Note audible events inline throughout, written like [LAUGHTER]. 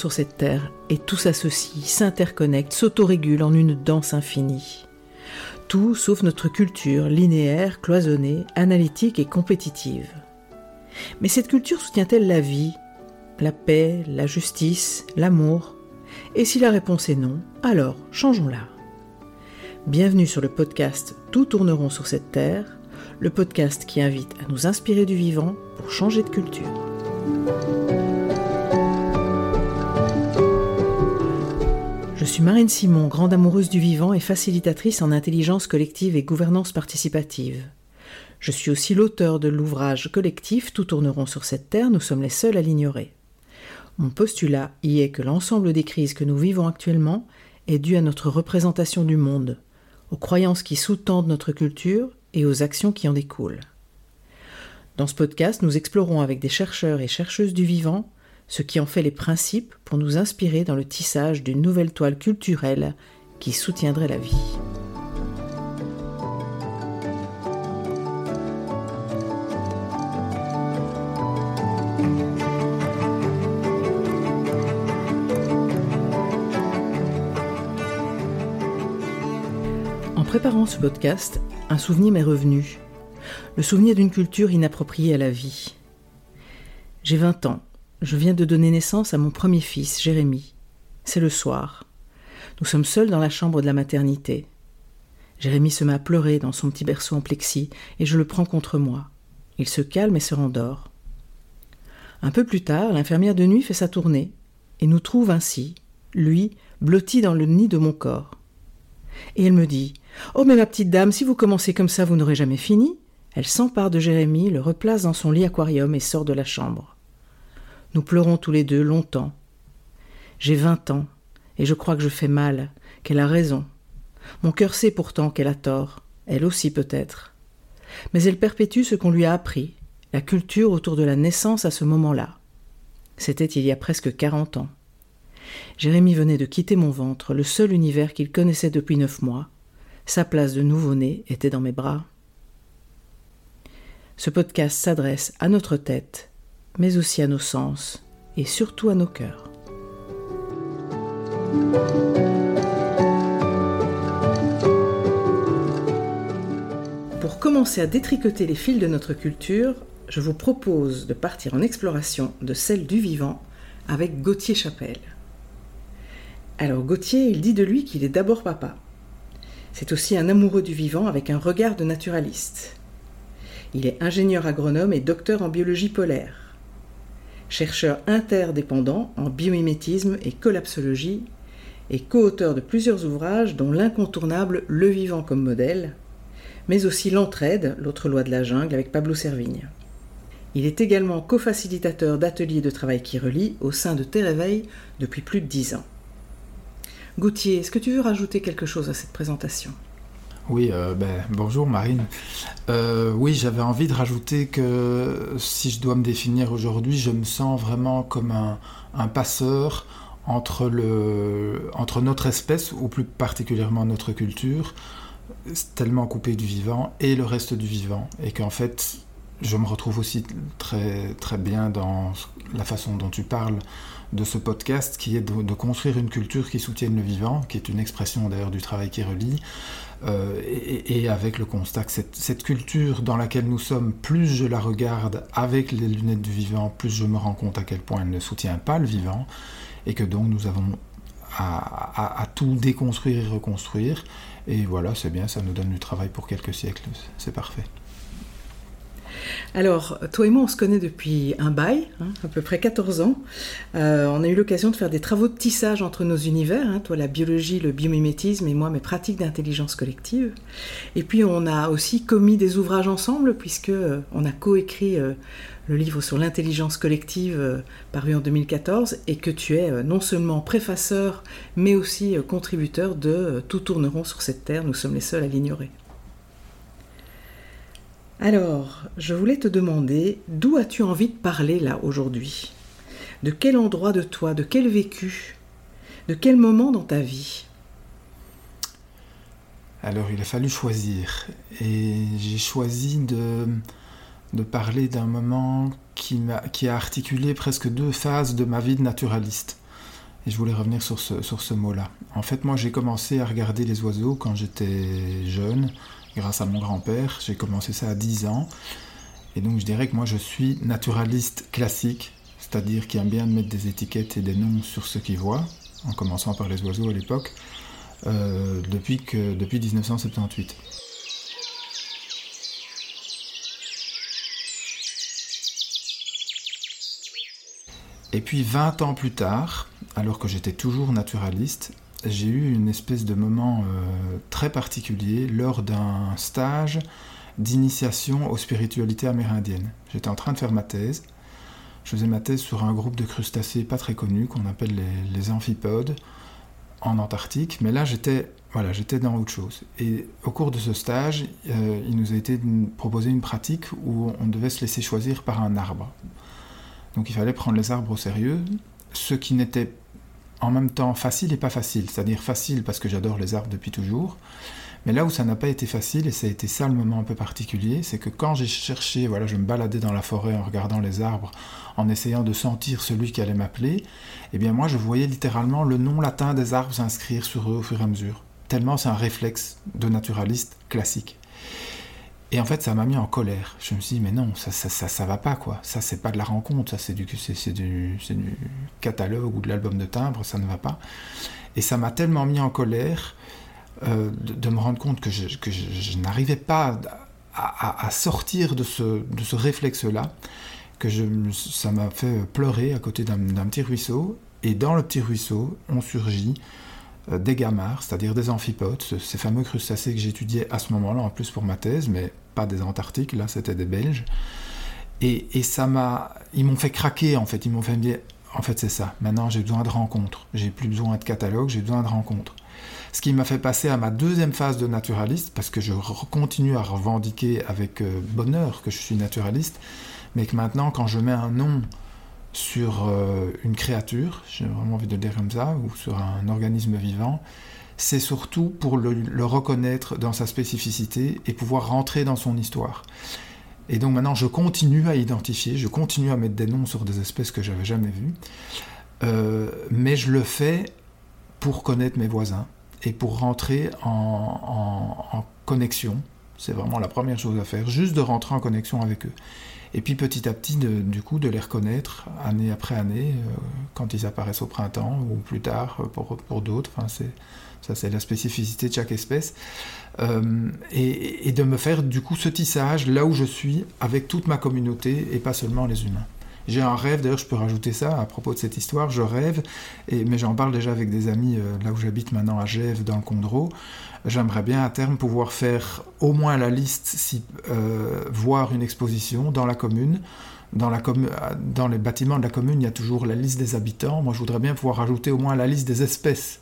Sur cette terre et tout s'associe, s'interconnecte, s'autorégule en une danse infinie. Tout sauf notre culture linéaire, cloisonnée, analytique et compétitive. Mais cette culture soutient-elle la vie, la paix, la justice, l'amour? Et si la réponse est non, alors changeons-la. Bienvenue sur le podcast Tout tourneront sur cette terre, le podcast qui invite à nous inspirer du vivant pour changer de culture. Je suis Marine Simon, grande amoureuse du vivant et facilitatrice en intelligence collective et gouvernance participative. Je suis aussi l'auteur de l'ouvrage collectif Tout tourneront sur cette terre, nous sommes les seuls à l'ignorer. Mon postulat y est que l'ensemble des crises que nous vivons actuellement est dû à notre représentation du monde, aux croyances qui sous-tendent notre culture et aux actions qui en découlent. Dans ce podcast, nous explorons avec des chercheurs et chercheuses du vivant ce qui en fait les principes pour nous inspirer dans le tissage d'une nouvelle toile culturelle qui soutiendrait la vie. En préparant ce podcast, un souvenir m'est revenu. Le souvenir d'une culture inappropriée à la vie. J'ai 20 ans je viens de donner naissance à mon premier fils, Jérémie. C'est le soir. Nous sommes seuls dans la chambre de la maternité. Jérémie se met à pleurer dans son petit berceau en plexi et je le prends contre moi. Il se calme et se rendort. Un peu plus tard, l'infirmière de nuit fait sa tournée et nous trouve ainsi, lui, blotti dans le nid de mon corps. Et elle me dit Oh, mais ma petite dame, si vous commencez comme ça, vous n'aurez jamais fini. Elle s'empare de Jérémie, le replace dans son lit aquarium et sort de la chambre. Nous pleurons tous les deux longtemps. J'ai vingt ans, et je crois que je fais mal, qu'elle a raison. Mon cœur sait pourtant qu'elle a tort, elle aussi peut-être. Mais elle perpétue ce qu'on lui a appris, la culture autour de la naissance à ce moment-là. C'était il y a presque quarante ans. Jérémie venait de quitter mon ventre, le seul univers qu'il connaissait depuis neuf mois. Sa place de nouveau-né était dans mes bras. Ce podcast s'adresse à notre tête, mais aussi à nos sens et surtout à nos cœurs. Pour commencer à détricoter les fils de notre culture, je vous propose de partir en exploration de celle du vivant avec Gauthier Chapelle. Alors Gauthier, il dit de lui qu'il est d'abord papa. C'est aussi un amoureux du vivant avec un regard de naturaliste. Il est ingénieur agronome et docteur en biologie polaire chercheur interdépendant en biomimétisme et collapsologie, et co-auteur de plusieurs ouvrages dont l'incontournable Le vivant comme modèle, mais aussi L'entraide, l'autre loi de la jungle avec Pablo Servigne. Il est également co-facilitateur d'ateliers de travail qui relient au sein de Tes Réveils depuis plus de dix ans. Gauthier, est-ce que tu veux rajouter quelque chose à cette présentation? Oui, euh, ben, bonjour Marine. Euh, oui, j'avais envie de rajouter que si je dois me définir aujourd'hui, je me sens vraiment comme un, passeur entre, le, entre notre espèce, ou plus particulièrement notre culture, tellement coupée du vivant, et le reste du vivant. Et qu'en fait, je me retrouve aussi très, très bien dans la façon dont tu parles de ce podcast, qui est de, de construire une culture qui soutienne le vivant, qui est une expression d'ailleurs du travail qui relie, euh, et, avec le constat que cette, culture dans laquelle nous sommes, plus je la regarde avec les lunettes du vivant, plus je me rends compte à quel point elle ne soutient pas le vivant, et que donc nous avons à, tout déconstruire et reconstruire. Et voilà, c'est bien, ça nous donne du travail pour quelques siècles, c'est parfait. Alors, toi et moi, on se connaît depuis un bail, hein, à peu près 14 ans. Euh, on a eu l'occasion de faire des travaux de tissage entre nos univers, hein, toi la biologie, le biomimétisme et moi mes pratiques d'intelligence collective. Et puis on a aussi commis des ouvrages ensemble, puisque euh, on a coécrit euh, le livre sur l'intelligence collective paru en 2014, et que tu es non seulement préfaceur, mais aussi contributeur de Tout tourneront sur cette terre, nous sommes les seuls à l'ignorer. Alors, je voulais te demander, d'où as-tu envie de parler là aujourd'hui? De quel endroit de toi, de quel vécu De quel moment dans ta vie? Alors, il a fallu choisir. Et j'ai choisi de, de parler d'un moment qui, a, qui a articulé presque deux phases de ma vie de naturaliste. Et je voulais revenir sur ce, sur ce mot-là. En fait, moi, j'ai commencé à regarder les oiseaux quand j'étais jeune, grâce à mon grand-père. J'ai commencé ça à 10 ans. Et donc, je dirais que moi, je suis naturaliste classique, c'est-à-dire qui aime bien mettre des étiquettes et des noms sur ce qu'il voit, en commençant par les oiseaux à l'époque, euh, depuis, que, depuis 1978. Et puis 20 ans plus tard, alors que j'étais toujours naturaliste, j'ai eu une espèce de moment euh, très particulier lors d'un stage d'initiation aux spiritualités amérindiennes. J'étais en train de faire ma thèse. Je faisais ma thèse sur un groupe de crustacés pas très connus qu'on appelle les, amphipodes en Antarctique, mais là j'étais voilà, j'étais dans autre chose. Et au cours de ce stage, euh, il nous a été proposé une pratique où on devait se laisser choisir par un arbre. Donc il fallait prendre les arbres au sérieux, ce qui n'était en même temps facile et pas facile. C'est-à-dire facile parce que j'adore les arbres depuis toujours, mais là où ça n'a pas été facile, et ça a été ça le moment un peu particulier, c'est que quand j'ai cherché, voilà, je me baladais dans la forêt en regardant les arbres, en essayant de sentir celui qui allait m'appeler, eh bien moi je voyais littéralement le nom latin des arbres s'inscrire sur eux au fur et à mesure. Tellement c'est un réflexe de naturaliste classique. Et en fait, ça m'a mis en colère. Je me suis dit, mais non, ça, ça, ça, ça va pas, quoi. Ça, c'est pas de la rencontre, ça, c'est du, c'est, du, catalogue ou de l'album de timbre, ça ne va pas. Et ça m'a tellement mis en colère euh, de, me rendre compte que je, que je, n'arrivais pas à, sortir de ce, de ce réflexe-là, que ça m'a fait pleurer à côté d'un, petit ruisseau. Et dans le petit ruisseau, on surgit des gamards, c'est-à-dire des amphipodes, ces fameux crustacés que j'étudiais à ce moment-là, en plus pour ma thèse, mais pas des Antarctiques, là c'était des Belges. Et, et ça m'a, ils m'ont fait craquer en fait, ils m'ont fait me dire, en fait c'est ça, maintenant j'ai besoin de rencontres, j'ai plus besoin de catalogue, j'ai besoin de rencontres. Ce qui m'a fait passer à ma deuxième phase de naturaliste, parce que je continue à revendiquer avec euh, bonheur que je suis naturaliste, mais que maintenant quand je mets un nom sur euh, une créature, j'ai vraiment envie de le dire comme ça, ou sur un organisme vivant, c'est surtout pour le, reconnaître dans sa spécificité et pouvoir rentrer dans son histoire. Et donc maintenant, je continue à identifier, je continue à mettre des noms sur des espèces que j'avais jamais vues, euh, mais je le fais pour connaître mes voisins et pour rentrer en, en connexion. C'est vraiment la première chose à faire, juste de rentrer en connexion avec eux. Et puis petit à petit, du coup, de les reconnaître année après année, euh, quand ils apparaissent au printemps ou plus tard euh, pour, pour d'autres. Enfin, ça, c'est la spécificité de chaque espèce. Euh, et, de me faire du coup ce tissage là où je suis avec toute ma communauté et pas seulement les humains. J'ai un rêve, d'ailleurs je peux rajouter ça à propos de cette histoire, je rêve, mais j'en parle déjà avec des amis là où j'habite maintenant à Gève dans le Condro, j'aimerais bien à terme pouvoir faire au moins la liste, si, euh, voir une exposition dans la commune. Dans, les bâtiments de la commune, il y a toujours la liste des habitants. Moi, je voudrais bien pouvoir rajouter au moins la liste des espèces.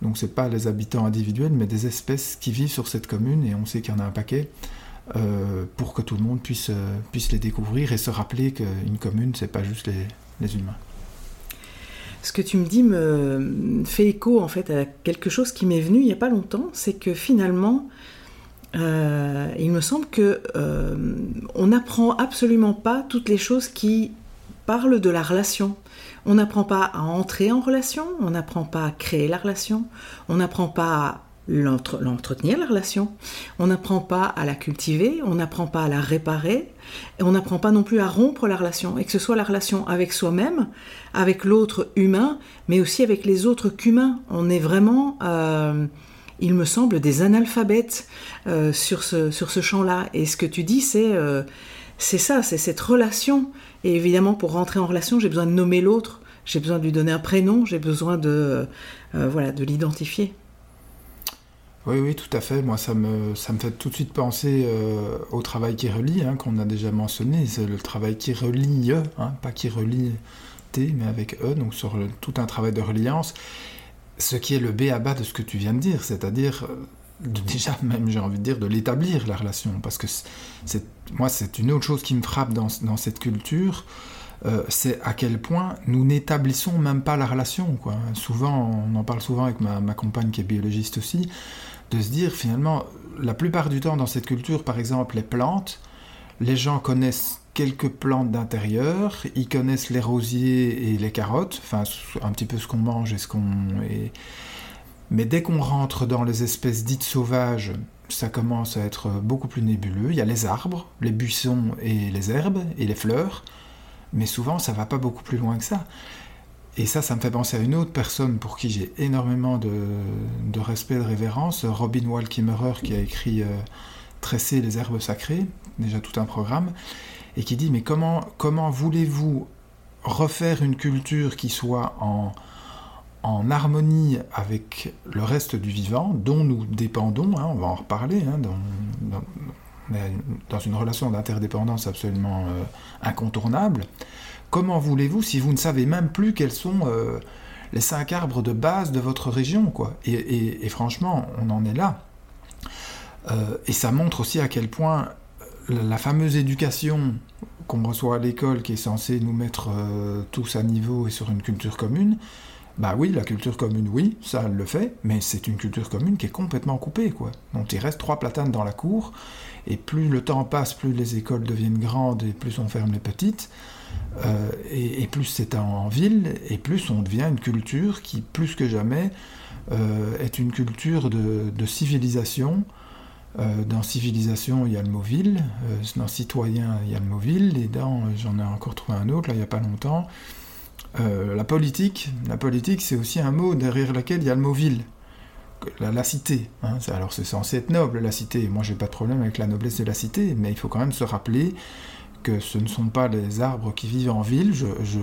Donc, ce n'est pas les habitants individuels, mais des espèces qui vivent sur cette commune, et on sait qu'il y en a un paquet, euh, pour que tout le monde puisse, euh, puisse les découvrir et se rappeler qu'une commune, c'est pas juste les humains ce que tu me dis me fait écho en fait à quelque chose qui m'est venu il n'y a pas longtemps, c'est que finalement, euh, il me semble que euh, on n'apprend absolument pas toutes les choses qui parlent de la relation. On n'apprend pas à entrer en relation, on n'apprend pas à créer la relation, on n'apprend pas à l'entretenir, la relation. On n'apprend pas à la cultiver, on n'apprend pas à la réparer, et on n'apprend pas non plus à rompre la relation, et que ce soit la relation avec soi-même, avec l'autre humain, mais aussi avec les autres qu'humains. On est vraiment, euh, il me semble, des analphabètes euh, sur ce, sur ce champ-là. Et ce que tu dis, c'est euh, c'est ça, c'est cette relation. Et évidemment, pour rentrer en relation, j'ai besoin de nommer l'autre, j'ai besoin de lui donner un prénom, j'ai besoin de, voilà, de l'identifier. Oui, oui, tout à fait. Moi, ça me, ça me fait tout de suite penser euh, au travail qui relie, hein, qu'on a déjà mentionné. C'est le travail qui relie, hein, pas qui relie T, mais avec E, donc sur tout un travail de reliance. Ce qui est le B à bas de ce que tu viens de dire, c'est-à-dire euh, déjà même, j'ai envie de dire, de l'établir, la relation. Parce que c'est, moi, c'est une autre chose qui me frappe dans, dans cette culture. Euh, c'est à quel point nous n'établissons même pas la relation. Quoi. Souvent, on en parle souvent avec ma, ma compagne qui est biologiste aussi, de se dire finalement, la plupart du temps dans cette culture, par exemple les plantes, les gens connaissent quelques plantes d'intérieur, ils connaissent les rosiers et les carottes, enfin un petit peu ce qu'on mange et ce qu'on... Mais dès qu'on rentre dans les espèces dites sauvages, ça commence à être beaucoup plus nébuleux. Il y a les arbres, les buissons et les herbes et les fleurs, mais souvent ça va pas beaucoup plus loin que ça. Et ça, ça me fait penser à une autre personne pour qui j'ai énormément de, respect, de révérence, Robin Wall Kimmerer, qui a écrit euh, Tresser les herbes sacrées, déjà tout un programme et qui dit mais comment, comment voulez-vous refaire une culture qui soit en, en harmonie avec le reste du vivant, dont nous dépendons, hein, on va en reparler, hein, dans, dans, une relation d'interdépendance absolument euh, incontournable. Comment voulez-vous si vous ne savez même plus quels sont euh, les cinq arbres de base de votre région quoi? Et, franchement, on en est là. Euh, et ça montre aussi à quel point la fameuse éducation qu'on reçoit à l'école qui est censée nous mettre euh, tous à niveau et sur une culture commune, bah oui, la culture commune, oui, ça le fait, mais c'est une culture commune qui est complètement coupée, quoi. Donc il reste trois platanes dans la cour, et plus le temps passe, plus les écoles deviennent grandes et plus on ferme les petites, euh, et, plus c'est en, ville, et plus on devient une culture qui, plus que jamais, euh, est une culture de civilisation euh, dans civilisation, il y a le mot ville. Dans citoyen, il y a le mot ville. Et dans, j'en ai encore trouvé un autre, là, il n'y a pas longtemps. La politique, la politique, c'est aussi un mot derrière lequel il y a le mot ville. La, cité. Hein. alors c'est censé être noble, la cité. Moi, j'ai pas de problème avec la noblesse de la cité, mais il faut quand même se rappeler que ce ne sont pas les arbres qui vivent en ville. Je,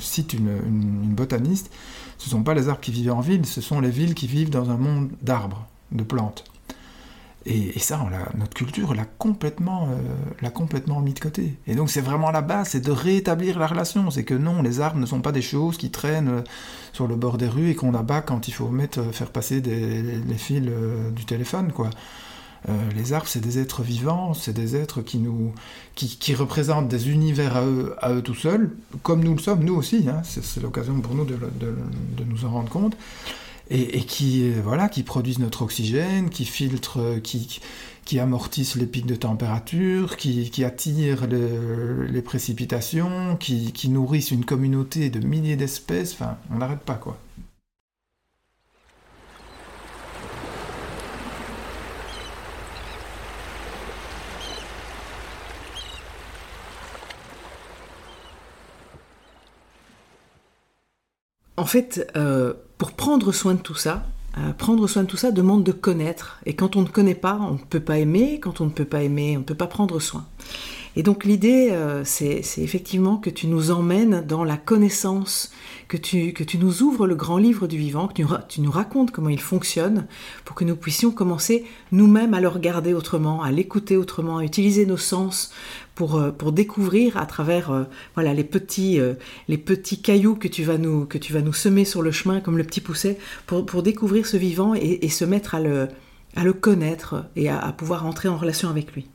cite une, botaniste. Ce ne sont pas les arbres qui vivent en ville, ce sont les villes qui vivent dans un monde d'arbres, de plantes. Et, ça, notre culture l'a complètement, euh, complètement mis de côté. Et donc c'est vraiment la base, c'est de rétablir la relation. C'est que non, les arbres ne sont pas des choses qui traînent euh, sur le bord des rues et qu'on abat quand il faut mettre, euh, faire passer les fils du téléphone, quoi. Les arbres, c'est des êtres vivants, c'est des êtres qui nous, qui, représentent des univers à eux, à eux tout seuls, comme nous le sommes, nous aussi. Hein. C'est l'occasion pour nous de, de, nous en rendre compte et, qui, voilà, qui produisent notre oxygène, qui filtrent, qui, qui amortissent les pics de température, qui, qui attirent les précipitations, qui, qui nourrissent une communauté de milliers d'espèces. Enfin, on n'arrête pas, quoi. En fait, euh, pour prendre soin de tout ça, euh, prendre soin de tout ça demande de connaître. Et quand on ne connaît pas, on ne peut pas aimer. Quand on ne peut pas aimer, on ne peut pas prendre soin. Et donc l'idée, euh, c'est effectivement que tu nous emmènes dans la connaissance, que tu, que tu nous ouvres le grand livre du vivant, que tu, nous racontes comment il fonctionne, pour que nous puissions commencer nous-mêmes à le regarder autrement, à l'écouter autrement, à utiliser nos sens pour, euh, pour découvrir à travers euh, voilà les petits, les petits cailloux que tu, vas nous, que tu vas nous semer sur le chemin comme le petit pousset, pour, pour découvrir ce vivant et, se mettre à le, à le connaître et à pouvoir entrer en relation avec lui.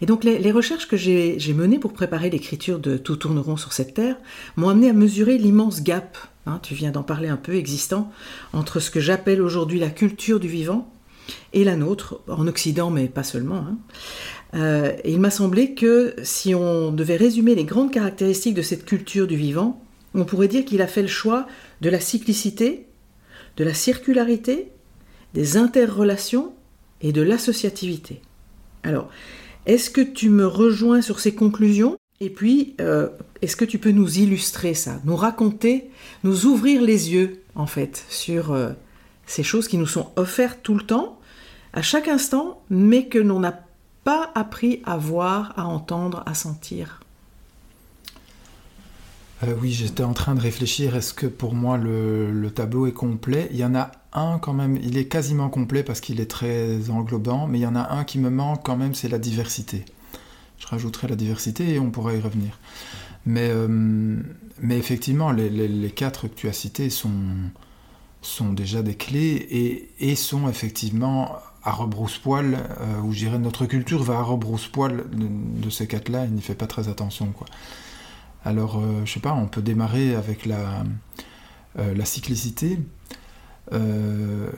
Et donc les, recherches que j'ai menées pour préparer l'écriture de Tout tourneront sur cette terre m'ont amené à mesurer l'immense gap, hein, tu viens d'en parler un peu, existant, entre ce que j'appelle aujourd'hui la culture du vivant et la nôtre, en Occident mais pas seulement. Hein. Euh, il m'a semblé que si on devait résumer les grandes caractéristiques de cette culture du vivant, on pourrait dire qu'il a fait le choix de la cyclicité, de la circularité, des interrelations et de l'associativité. Alors, est-ce que tu me rejoins sur ces conclusions? Et puis, euh, est-ce que tu peux nous illustrer ça, nous raconter, nous ouvrir les yeux, en fait, sur euh, ces choses qui nous sont offertes tout le temps, à chaque instant, mais que l'on n'a pas appris à voir, à entendre, à sentir? Euh, oui, j'étais en train de réfléchir, est-ce que pour moi le, tableau est complet? Il y en a un quand même, il est quasiment complet parce qu'il est très englobant, mais il y en a un qui me manque quand même, c'est la diversité. Je rajouterai la diversité et on pourra y revenir. Mais, euh, mais effectivement, les, quatre que tu as cités sont, sont déjà des clés et, et sont effectivement à rebrousse-poil, euh, où je notre culture va à rebrousse-poil de, ces quatre-là, il n'y fait pas très attention. quoi. Alors, je euh, je sais pas, on peut démarrer avec la, euh, la cyclicité. Euh,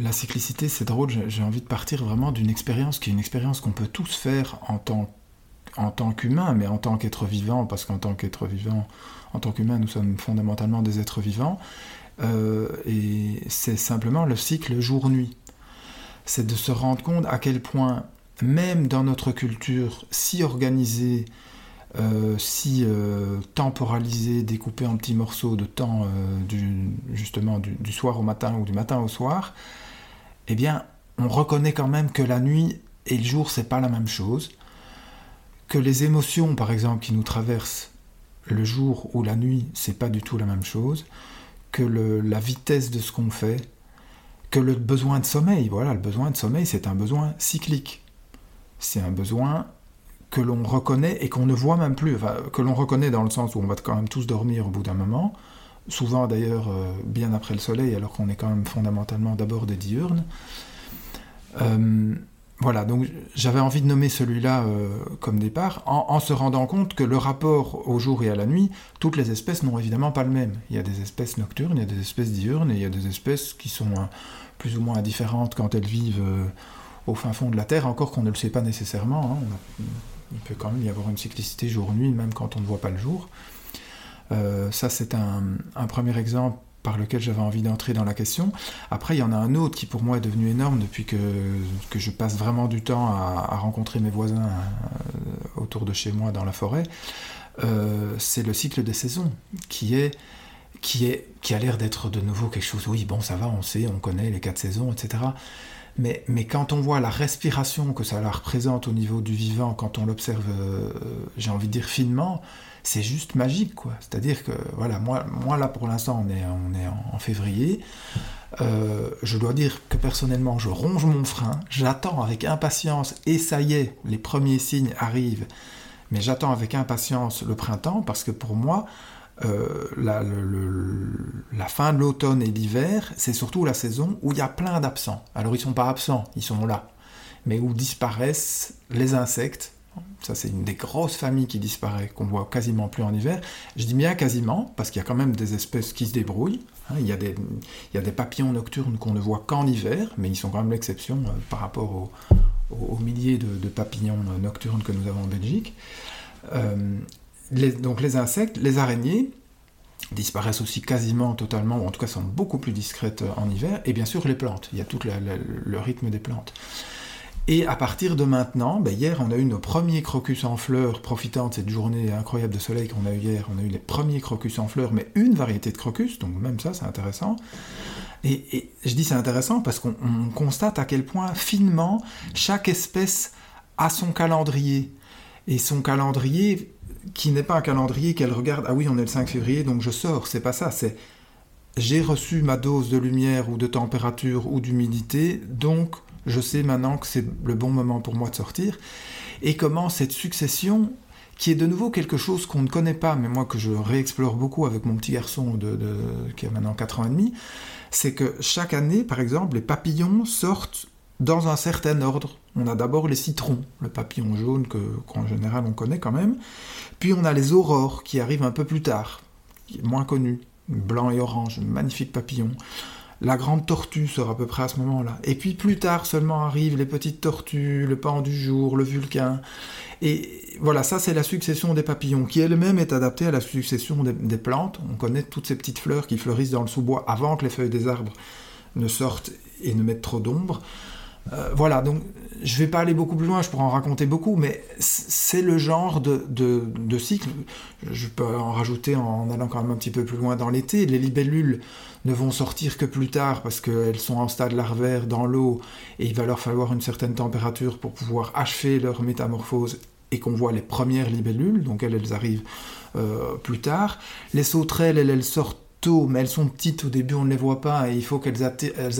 la cyclicité, c'est drôle, j'ai envie de partir vraiment d'une expérience qui est une expérience qu'on peut tous faire en tant, en tant qu'humain, mais en tant qu'être vivant, parce qu'en tant qu'être vivant, en tant qu'humain, nous sommes fondamentalement des êtres vivants. Euh, et c'est simplement le cycle jour-nuit. C'est de se rendre compte à quel point, même dans notre culture si organisée, euh, si euh, temporalisée, découpée en petits morceaux de temps, du, justement du, soir au matin ou du matin au soir, eh bien, on reconnaît quand même que la nuit et le jour, c'est pas la même chose. Que les émotions, par exemple, qui nous traversent le jour ou la nuit, c'est pas du tout la même chose que la vitesse de ce qu'on fait, que le besoin de sommeil. Voilà, le besoin de sommeil, c'est un besoin cyclique. C'est un besoin que l'on reconnaît et qu'on ne voit même plus, que l'on reconnaît dans le sens où on va quand même tous dormir au bout d'un moment, souvent d'ailleurs euh, bien après le soleil, alors qu'on est quand même fondamentalement d'abord des diurnes. Euh, voilà, donc j'avais envie de nommer celui-là euh, comme départ, en, se rendant compte que le rapport au jour et à la nuit, toutes les espèces n'ont évidemment pas le même. Il y a des espèces nocturnes, il y a des espèces diurnes, et il y a des espèces qui sont plus ou moins différentes quand elles vivent au fin fond de la Terre, encore qu'on ne le sait pas nécessairement. Hein. Il peut quand même y avoir une cyclicité jour-nuit, même quand on ne voit pas le jour. ça, c'est un, un premier exemple par lequel j'avais envie d'entrer dans la question. Après, il y en a un autre qui pour moi est devenu énorme depuis que, que je passe vraiment du temps à, rencontrer mes voisins euh, autour de chez moi dans la forêt. Euh, c'est le cycle des saisons qui est qui est qui a l'air d'être de nouveau quelque chose. Oui, bon, ça va, on sait, on connaît les quatre saisons, etc. Mais, quand on voit la respiration que ça la représente au niveau du vivant, quand on l'observe, euh, j'ai envie de dire finement, c'est juste magique, quoi. C'est-à-dire que, voilà, moi, là, pour l'instant, on est, on est en, février. Euh, je dois dire que personnellement, je ronge mon frein, j'attends avec impatience, et ça y est, les premiers signes arrivent, mais j'attends avec impatience le printemps, parce que pour moi, euh, la, fin de l'automne et l'hiver, c'est surtout la saison où il y a plein d'absents. Alors ils sont pas absents, ils sont là, mais où disparaissent les insectes, ça, c'est une des grosses familles qui disparaît, qu'on voit quasiment plus en hiver. Je dis bien quasiment, parce qu'il y a quand même des espèces qui se débrouillent. Hein. il, y a des, papillons nocturnes qu'on ne voit qu'en hiver, mais ils sont quand même l'exception euh, par rapport aux milliers de, papillons nocturnes que nous avons en Belgique. Euh, donc les insectes, les araignées, disparaissent aussi quasiment totalement, ou en tout cas sont beaucoup plus discrètes en hiver, et bien sûr les plantes, il y a tout le rythme des plantes. Et à partir de maintenant, ben hier on a eu nos premiers crocus en fleurs, profitant de cette journée incroyable de soleil qu'on a eu hier, on a eu les premiers crocus en fleurs, mais une variété de crocus, donc même ça c'est intéressant. Et, je dis c'est intéressant parce qu'on constate à quel point finement chaque espèce a son calendrier. Et son calendrier, qui n'est pas un calendrier qu'elle regarde, ah oui on est le 5 février donc je sors, c'est pas ça, c'est j'ai reçu ma dose de lumière ou de température ou d'humidité, donc je sais maintenant que c'est le bon moment pour moi de sortir, et comment cette succession, qui est de nouveau quelque chose qu'on ne connaît pas, mais moi que je réexplore beaucoup avec mon petit garçon de, qui a maintenant 4 ans et demi, c'est que chaque année, par exemple, les papillons sortent dans un certain ordre. On a d'abord les citrons, le papillon jaune qu'en général on connaît quand même, puis on a les aurores qui arrivent un peu plus tard, moins connus, blanc et orange, magnifiques papillons. La grande tortue sera à peu près à ce moment-là. Et puis plus tard seulement arrivent les petites tortues, le pan du jour, le vulcain. Et voilà, ça c'est la succession des papillons, qui elle-même est adaptée à la succession des, plantes. On connaît toutes ces petites fleurs qui fleurissent dans le sous-bois avant que les feuilles des arbres ne sortent et ne mettent trop d'ombre. Euh, voilà, donc je vais pas aller beaucoup plus loin, je pourrais en raconter beaucoup, mais c'est le genre de, de, cycle. Je peux en rajouter en allant quand même un petit peu plus loin dans l'été. Les libellules ne vont sortir que plus tard parce qu'elles sont en stade larvaire dans l'eau et il va leur falloir une certaine température pour pouvoir achever leur métamorphose et qu'on voit les premières libellules, donc elles, elles arrivent euh, plus tard. Les sauterelles, elles, elles sortent mais elles sont petites au début, on ne les voit pas, et il faut qu'elles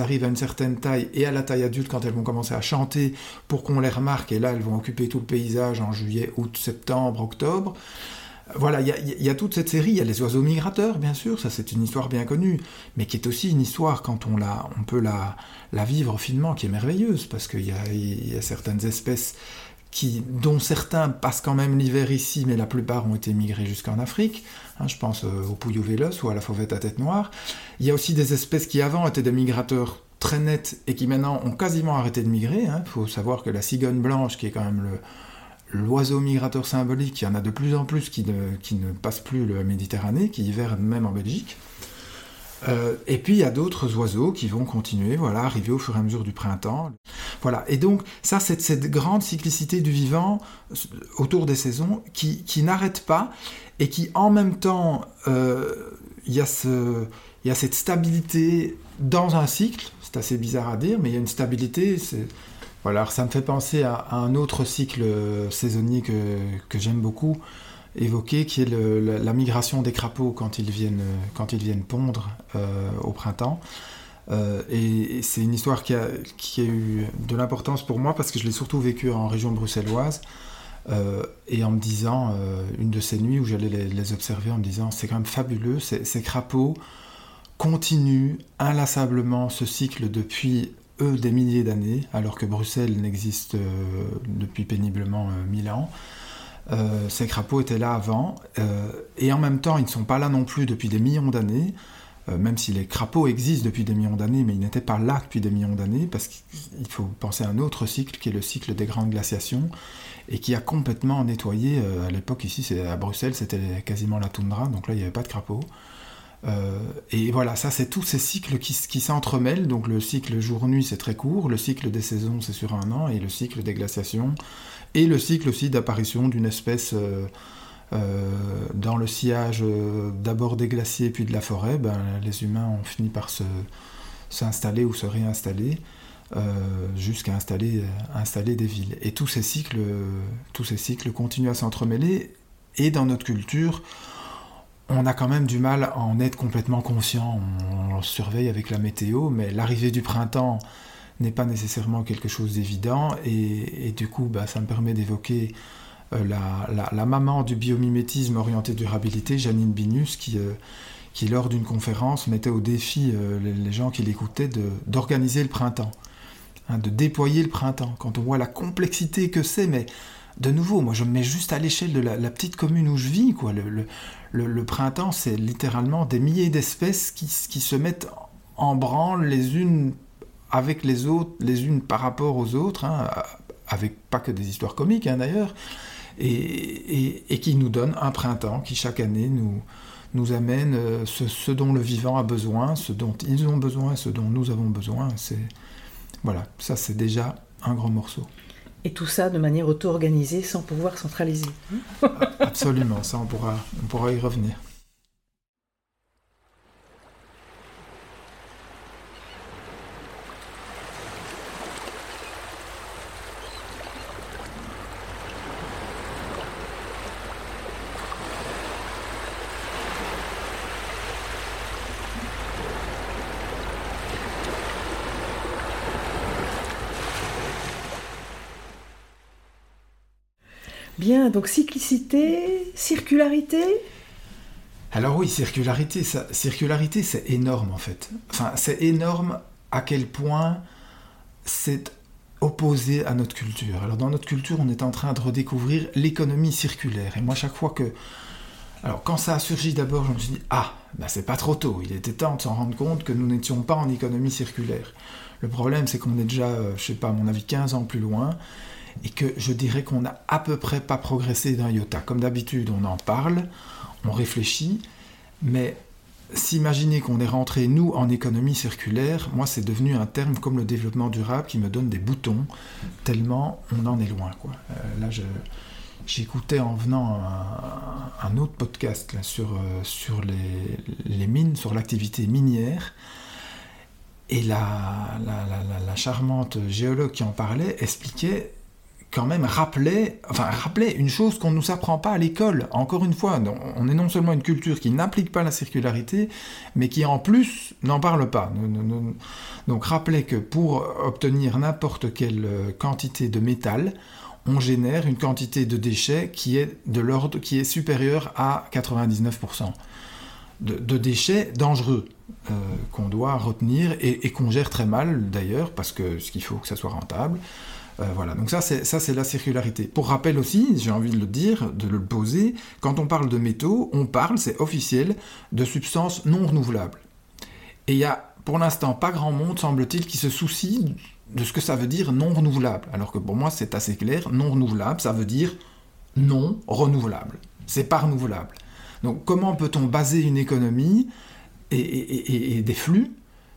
arrivent à une certaine taille, et à la taille adulte quand elles vont commencer à chanter, pour qu'on les remarque, et là elles vont occuper tout le paysage en juillet, août, septembre, octobre. Voilà, il y, a toute cette série, il y a les oiseaux migrateurs, bien sûr, ça c'est une histoire bien connue, mais qui est aussi une histoire quand on, la, peut la, vivre finement, qui est merveilleuse, parce qu'il y a, certaines espèces dont certains passent quand même l'hiver ici, mais la plupart ont été migrés jusqu'en Afrique. Hein, je pense euh, au Puyo vélos ou à la fauvette à tête noire. Il y a aussi des espèces qui avant étaient des migrateurs très nets et qui maintenant ont quasiment arrêté de migrer. Il hein. faut savoir que la cigogne blanche, qui est quand même l'oiseau migrateur symbolique, il y en a de plus en plus qui ne, qui ne passe plus la Méditerranée, qui hivernent même en Belgique. Euh, et puis il y a d'autres oiseaux qui vont continuer, voilà, arriver au fur et à mesure du printemps. Voilà. Et donc ça, c'est cette grande cyclicité du vivant euh, autour des saisons qui, n'arrête pas et qui en même temps, euh, il y, a cette stabilité dans un cycle. C'est assez bizarre à dire, mais il y a une stabilité. Voilà, ça me fait penser à, un autre cycle saisonnier que j'aime beaucoup évoqué, qui est la, migration des crapauds quand ils viennent, quand ils viennent pondre euh, au printemps. Euh, et, c'est une histoire qui a, qui a eu de l'importance pour moi parce que je l'ai surtout vécu en région bruxelloise. Euh, et en me disant, une de ces nuits où j'allais les, observer, en me disant, c'est quand même fabuleux, ces, crapauds continuent inlassablement ce cycle depuis eux des milliers d'années, alors que Bruxelles n'existe depuis péniblement mille ans. Euh, ces crapauds étaient là avant, euh, et en même temps, ils ne sont pas là non plus depuis des millions d'années, euh, même si les crapauds existent depuis des millions d'années, mais ils n'étaient pas là depuis des millions d'années, parce qu'il faut penser à un autre cycle, qui est le cycle des grandes glaciations, et qui a complètement nettoyé, à l'époque ici, à Bruxelles, c'était quasiment la toundra, donc là, il n'y avait pas de crapauds. et voilà, ça c'est tous ces cycles qui, qui s'entremêlent. Donc le cycle jour-nuit c'est très court, le cycle des saisons c'est sur un an, et le cycle des glaciations et le cycle aussi d'apparition d'une espèce euh, euh, dans le sillage euh, d'abord des glaciers puis de la forêt, ben, les humains ont fini par s'installer ou se réinstaller jusqu'à installer, installer des villes. Et tous ces cycles, tous ces cycles continuent à s'entremêler et dans notre culture, on a quand même du mal à en être complètement conscient. On, on surveille avec la météo, mais l'arrivée du printemps n'est pas nécessairement quelque chose d'évident. Et, du coup, bah, ça me permet d'évoquer euh, la, maman du biomimétisme orienté durabilité, Janine Binus, qui, euh, qui lors d'une conférence mettait au défi euh, les, gens qui l'écoutaient d'organiser le printemps, hein, de déployer le printemps. Quand on voit la complexité que c'est, mais de nouveau, moi je me mets juste à l'échelle de la, petite commune où je vis. Quoi. Le, le, printemps, c'est littéralement des milliers d'espèces qui, qui se mettent en branle les unes avec les autres, les unes par rapport aux autres, hein, avec pas que des histoires comiques hein, d'ailleurs, et, qui nous donne un printemps qui chaque année nous, nous amène euh, ce, dont le vivant a besoin, ce dont ils ont besoin, ce dont nous avons besoin. C'est voilà, ça c'est déjà un grand morceau. Et tout ça de manière auto-organisée, sans pouvoir centraliser. Absolument, ça on pourra, on pourra y revenir. Bien, donc cyclicité, circularité Alors oui, circularité, ça, circularité c'est énorme en fait. Enfin, c'est énorme à quel point c'est opposé à notre culture. Alors dans notre culture, on est en train de redécouvrir l'économie circulaire. Et moi, chaque fois que... Alors quand ça a surgi d'abord, je me suis dit, ah, ben c'est pas trop tôt, il était temps de s'en rendre compte que nous n'étions pas en économie circulaire. Le problème, c'est qu'on est déjà, euh, je sais pas, à mon avis, 15 ans plus loin, et que je dirais qu'on n'a à peu près pas progressé d'un iota. Comme d'habitude, on en parle, on réfléchit, mais s'imaginer qu'on est rentré, nous, en économie circulaire, moi, c'est devenu un terme comme le développement durable qui me donne des boutons, tellement on en est loin. Euh, là, j'écoutais en venant un, autre podcast sur, euh, sur les, mines, sur l'activité minière, et la, charmante géologue qui en parlait expliquait quand même rappelait, enfin, une chose qu'on ne nous apprend pas à l'école. Encore une fois, on est non seulement une culture qui n'implique pas la circularité, mais qui en plus n'en parle pas. Donc rappelait que pour obtenir n'importe quelle euh, quantité de métal, on génère une quantité de déchets qui est de l'ordre qui est supérieure à 99%. De, déchets dangereux euh, qu'on doit retenir et, et qu'on gère très mal d'ailleurs parce que ce qu'il faut que ça soit rentable. Euh, voilà, donc ça c'est, la circularité. Pour rappel aussi, j'ai envie de le dire, de le poser, quand on parle de métaux, on parle, c'est officiel, de substances non renouvelables. Et il y a pour l'instant pas grand monde, semble-t-il, qui se soucie de ce que ça veut dire non renouvelable. Alors que pour moi c'est assez clair, non renouvelable, ça veut dire non renouvelable. C'est pas renouvelable. Donc comment peut-on baser une économie et, des flux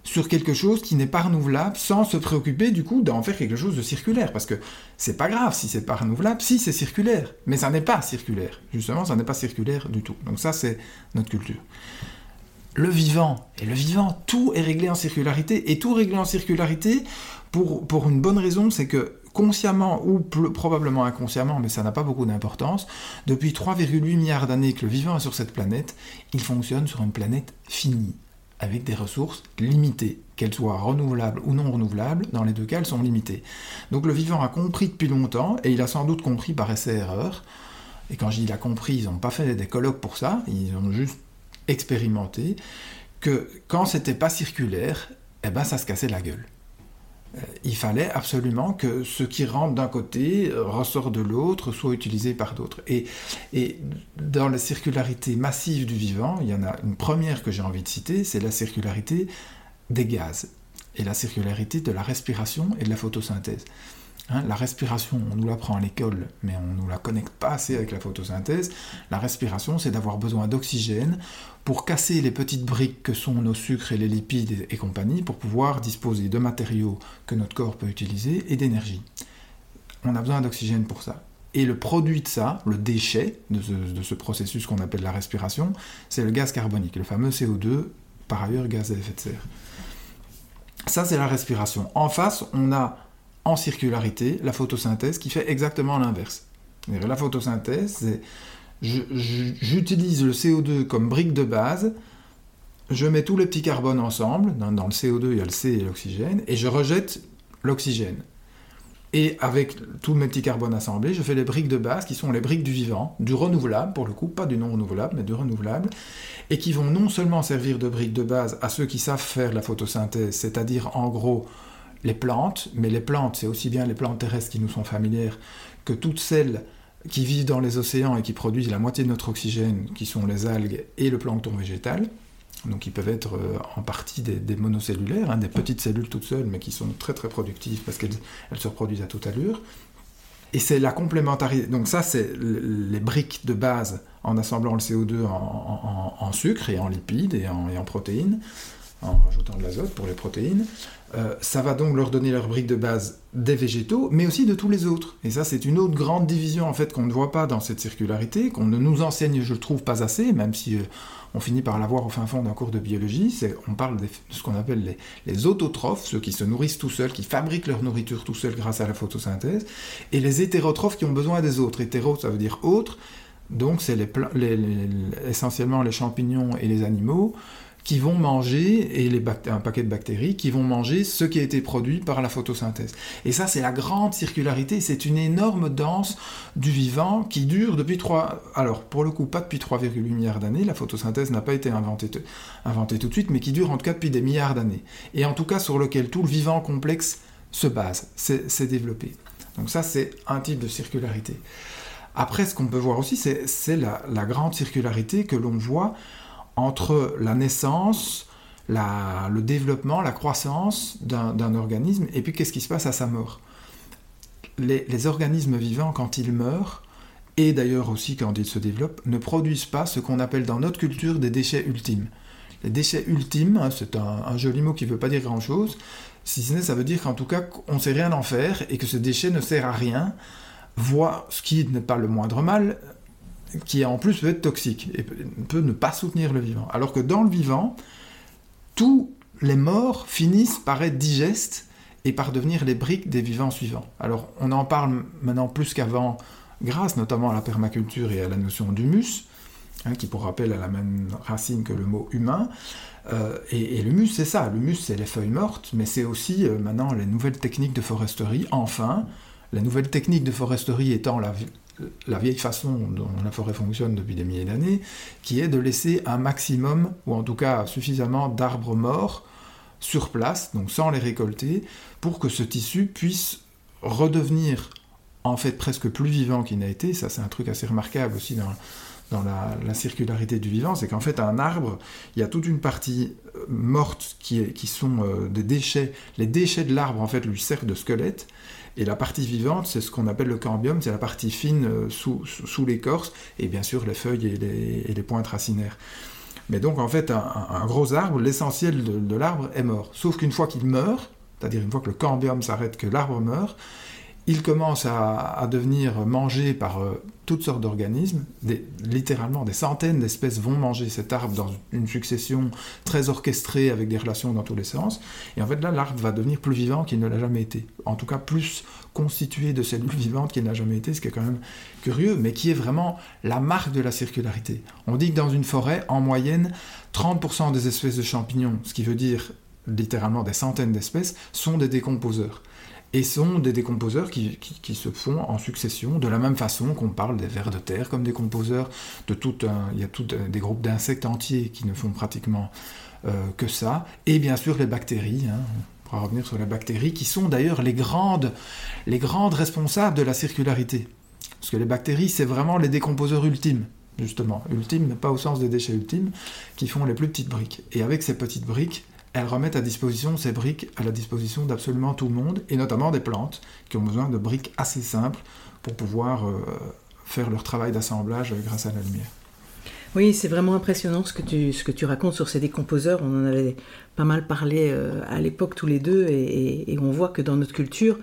sur quelque chose qui n'est pas renouvelable sans se préoccuper du coup d'en faire quelque chose de circulaire. Parce que c'est pas grave si c'est pas renouvelable si c'est circulaire. Mais ça n'est pas circulaire. Justement ça n'est pas circulaire du tout. Donc ça c'est notre culture. Le vivant. Et le vivant tout est réglé en circularité. Et tout réglé en circularité pour, pour une bonne raison c'est que consciemment ou probablement inconsciemment, mais ça n'a pas beaucoup d'importance, depuis 3,8 milliards d'années que le vivant est sur cette planète, il fonctionne sur une planète finie, avec des ressources limitées, qu'elles soient renouvelables ou non renouvelables, dans les deux cas elles sont limitées. Donc le vivant a compris depuis longtemps, et il a sans doute compris par essai-erreur, et quand je dis il a compris, ils n'ont pas fait des colloques pour ça, ils ont juste expérimenté, que quand c'était pas circulaire, eh ben ça se cassait la gueule. Euh, il fallait absolument que ce qui rentre d'un côté euh, ressort de l'autre, soit utilisé par d'autres. Et, dans la circularité massive du vivant, il y en a une première que j'ai envie de citer, c'est la circularité des gaz et la circularité de la respiration et de la photosynthèse. Hein, la respiration, on nous l'apprend à l'école, mais on ne nous la connecte pas assez avec la photosynthèse. La respiration, c'est d'avoir besoin d'oxygène pour casser les petites briques que sont nos sucres et les lipides et, compagnie, pour pouvoir disposer de matériaux que notre corps peut utiliser et d'énergie. On a besoin d'oxygène pour ça. Et le produit de ça, le déchet de ce, de ce processus qu'on appelle la respiration, c'est le gaz carbonique, le fameux CO2, par ailleurs gaz à effet de serre. Ça, c'est la respiration. En face, on a en circularité la photosynthèse qui fait exactement l'inverse. La photosynthèse, c'est j'utilise le CO2 comme brique de base, je mets tous les petits carbones ensemble, dans, le CO2 il y a le C et l'oxygène, et je rejette l'oxygène. Et avec tous mes petits carbones assemblés, je fais les briques de base qui sont les briques du vivant, du renouvelable pour le coup, pas du non renouvelable, mais du renouvelable, et qui vont non seulement servir de briques de base à ceux qui savent faire la photosynthèse, c'est-à-dire en gros les plantes, mais les plantes, c'est aussi bien les plantes terrestres qui nous sont familières que toutes celles qui vivent dans les océans et qui produisent la moitié de notre oxygène, qui sont les algues et le plancton végétal. Donc ils peuvent être euh, en partie des, monocellulaires, hein, des petites cellules toutes seules, mais qui sont très très productives parce qu'elles se reproduisent à toute allure. Et c'est la complémentarité. Donc ça, c'est les briques de base en assemblant le CO2 en, sucre et en lipides et en, et en protéines, en rajoutant de l'azote pour les protéines. Euh, ça va donc leur donner leur brique de base des végétaux, mais aussi de tous les autres. Et ça, c'est une autre grande division en fait qu'on ne voit pas dans cette circularité, qu'on ne nous enseigne, je trouve, pas assez, même si euh, on finit par l'avoir au fin fond d'un cours de biologie. on parle de ce qu'on appelle les, les, autotrophes, ceux qui se nourrissent tout seuls, qui fabriquent leur nourriture tout seuls grâce à la photosynthèse, et les hétérotrophes qui ont besoin des autres. Hétéro, ça veut dire autre. Donc, c'est essentiellement les champignons et les animaux qui vont manger, et un paquet de bactéries, qui vont manger ce qui a été produit par la photosynthèse. Et ça, c'est la grande circularité, c'est une énorme danse du vivant qui dure depuis 3... Alors, pour le coup, pas depuis 3,8 milliards d'années, la photosynthèse n'a pas été inventée, inventée tout de suite, mais qui dure en tout cas depuis des milliards d'années. Et en tout cas sur lequel tout le vivant complexe se base, s'est développé. Donc ça, c'est un type de circularité. Après, ce qu'on peut voir aussi, c'est la grande circularité que l'on voit entre la naissance, le développement, la croissance d'un organisme, et puis qu'est-ce qui se passe à sa mort. Les, organismes vivants, quand ils meurent, et d'ailleurs aussi quand ils se développent, ne produisent pas ce qu'on appelle dans notre culture des déchets ultimes. Les déchets ultimes, hein, c'est un, joli mot qui ne veut pas dire grand-chose, si ce n'est ça veut dire qu'en tout cas on ne sait rien en faire et que ce déchet ne sert à rien, voire, ce qui n'est pas le moindre mal, qui en plus peut être toxique et peut ne pas soutenir le vivant. Alors que dans le vivant, tous les morts finissent par être digestes et par devenir les briques des vivants suivants. Alors on en parle maintenant plus qu'avant, grâce notamment à la permaculture et à la notion d'humus, hein, qui pour rappel a la même racine que le mot humain. Euh, et, l'humus, c'est ça. L'humus, c'est les feuilles mortes, mais c'est aussi euh, maintenant les nouvelles techniques de foresterie. Enfin, la nouvelle technique de foresterie étant la, la vieille façon dont la forêt fonctionne depuis des milliers d'années, qui est de laisser un maximum, ou en tout cas suffisamment d'arbres morts sur place, donc sans les récolter, pour que ce tissu puisse redevenir en fait presque plus vivant qu'il n'a été. Ça, c'est un truc assez remarquable aussi dans, la, circularité du vivant, c'est qu'en fait, un arbre, il y a toute une partie euh, morte qui sont euh, des déchets. Les déchets de l'arbre, en fait, lui servent de squelette. Et la partie vivante, c'est ce qu'on appelle le cambium, c'est la partie fine euh, sous, sous, l'écorce, et bien sûr les feuilles et les, et pointes racinaires. Mais donc, en fait, un, gros arbre, l'essentiel de, de l'arbre est mort. Sauf qu'une fois qu'il meurt, c'est-à-dire une fois que le cambium s'arrête, que l'arbre meurt, il commence à, devenir mangé par euh, toutes sortes d'organismes. littéralement, des centaines d'espèces vont manger cet arbre dans une succession très orchestrée avec des relations dans tous les sens. Et en fait, là, l'arbre va devenir plus vivant qu'il ne l'a jamais été. En tout cas, plus constitué de cellules vivantes qu'il n'a jamais été, ce qui est quand même curieux, mais qui est vraiment la marque de la circularité. On dit que dans une forêt, en moyenne, 30% des espèces de champignons, ce qui veut dire littéralement des centaines d'espèces, sont des décomposeurs et sont des décomposeurs qui, se font en succession, de la même façon qu'on parle des vers de terre comme décomposeurs, de tout il y a tout, des groupes d'insectes entiers qui ne font pratiquement euh, que ça, et bien sûr les bactéries, hein, on va revenir sur les bactéries, qui sont d'ailleurs les grandes, les grandes responsables de la circularité. Parce que les bactéries, c'est vraiment les décomposeurs ultimes, justement. Ultimes, mais pas au sens des déchets ultimes, qui font les plus petites briques. Et avec ces petites briques, elles remettent à disposition ces briques à la disposition d'absolument tout le monde, et notamment des plantes qui ont besoin de briques assez simples pour pouvoir euh, faire leur travail d'assemblage grâce à la lumière. Oui, c'est vraiment impressionnant ce que, tu, racontes sur ces décomposeurs. On en avait pas mal parlé euh, à l'époque tous les deux et, on voit que dans notre culture,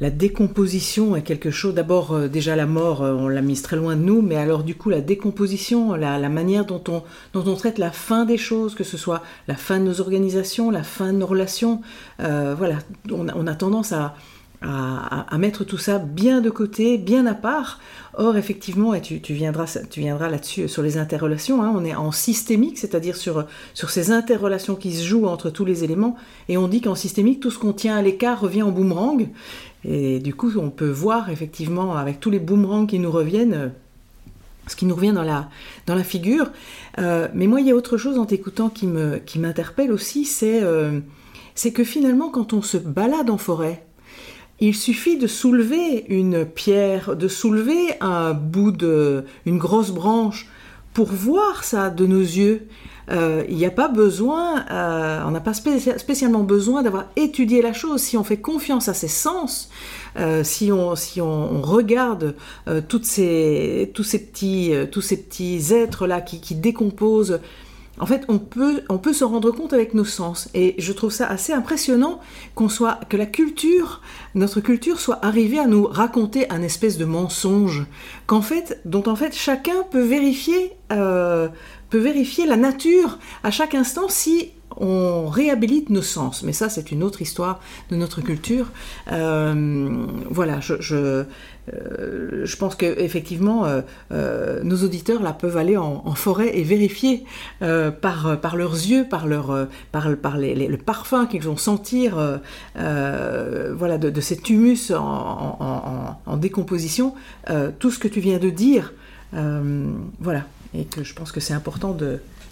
la décomposition est quelque chose. D'abord, euh, déjà la mort, euh, on l'a mise très loin de nous, mais alors du coup, la décomposition, la, manière dont on, dont on traite la fin des choses, que ce soit la fin de nos organisations, la fin de nos relations, voilà, on a tendance à à, mettre tout ça bien de côté, bien à part. Or, effectivement, et tu, viendras, tu viendras là-dessus sur les interrelations, hein, on est en systémique, c'est-à-dire sur, sur ces interrelations qui se jouent entre tous les éléments, et on dit qu'en systémique, tout ce qu'on tient à l'écart revient en boomerang, et du coup, on peut voir effectivement, avec tous les boomerangs qui nous reviennent, ce qui nous revient dans la, dans la figure. Euh, mais moi, il y a autre chose en t'écoutant qui m'interpelle qui aussi, euh, c'est que finalement, quand on se balade en forêt, il suffit de soulever une pierre, de soulever un bout de, grosse branche pour voir ça de nos yeux. Euh, il n'y a pas besoin, euh, on n'a pas spécialement besoin d'avoir étudié la chose. Si on fait confiance à ses sens, euh, si, on, regarde tous, ces petits, tous ces petits êtres là qui décomposent en fait, on peut, on peut se rendre compte avec nos sens. Et je trouve ça assez impressionnant qu'on soit, que la culture, notre culture soit arrivée à nous raconter un espèce de mensonge, qu'en fait, dont en fait chacun peut vérifier, euh, peut vérifier la nature à chaque instant si on réhabilite nos sens. Mais ça, c'est une autre histoire de notre culture. Euh, voilà, je, euh, pense qu'effectivement, euh, euh, nos auditeurs là peuvent aller en, forêt et vérifier par, par leurs yeux, par, leur, par, le parfum qu'ils vont sentir voilà, de, cet humus en, en décomposition, tout ce que tu viens de dire. voilà, et que je pense que c'est important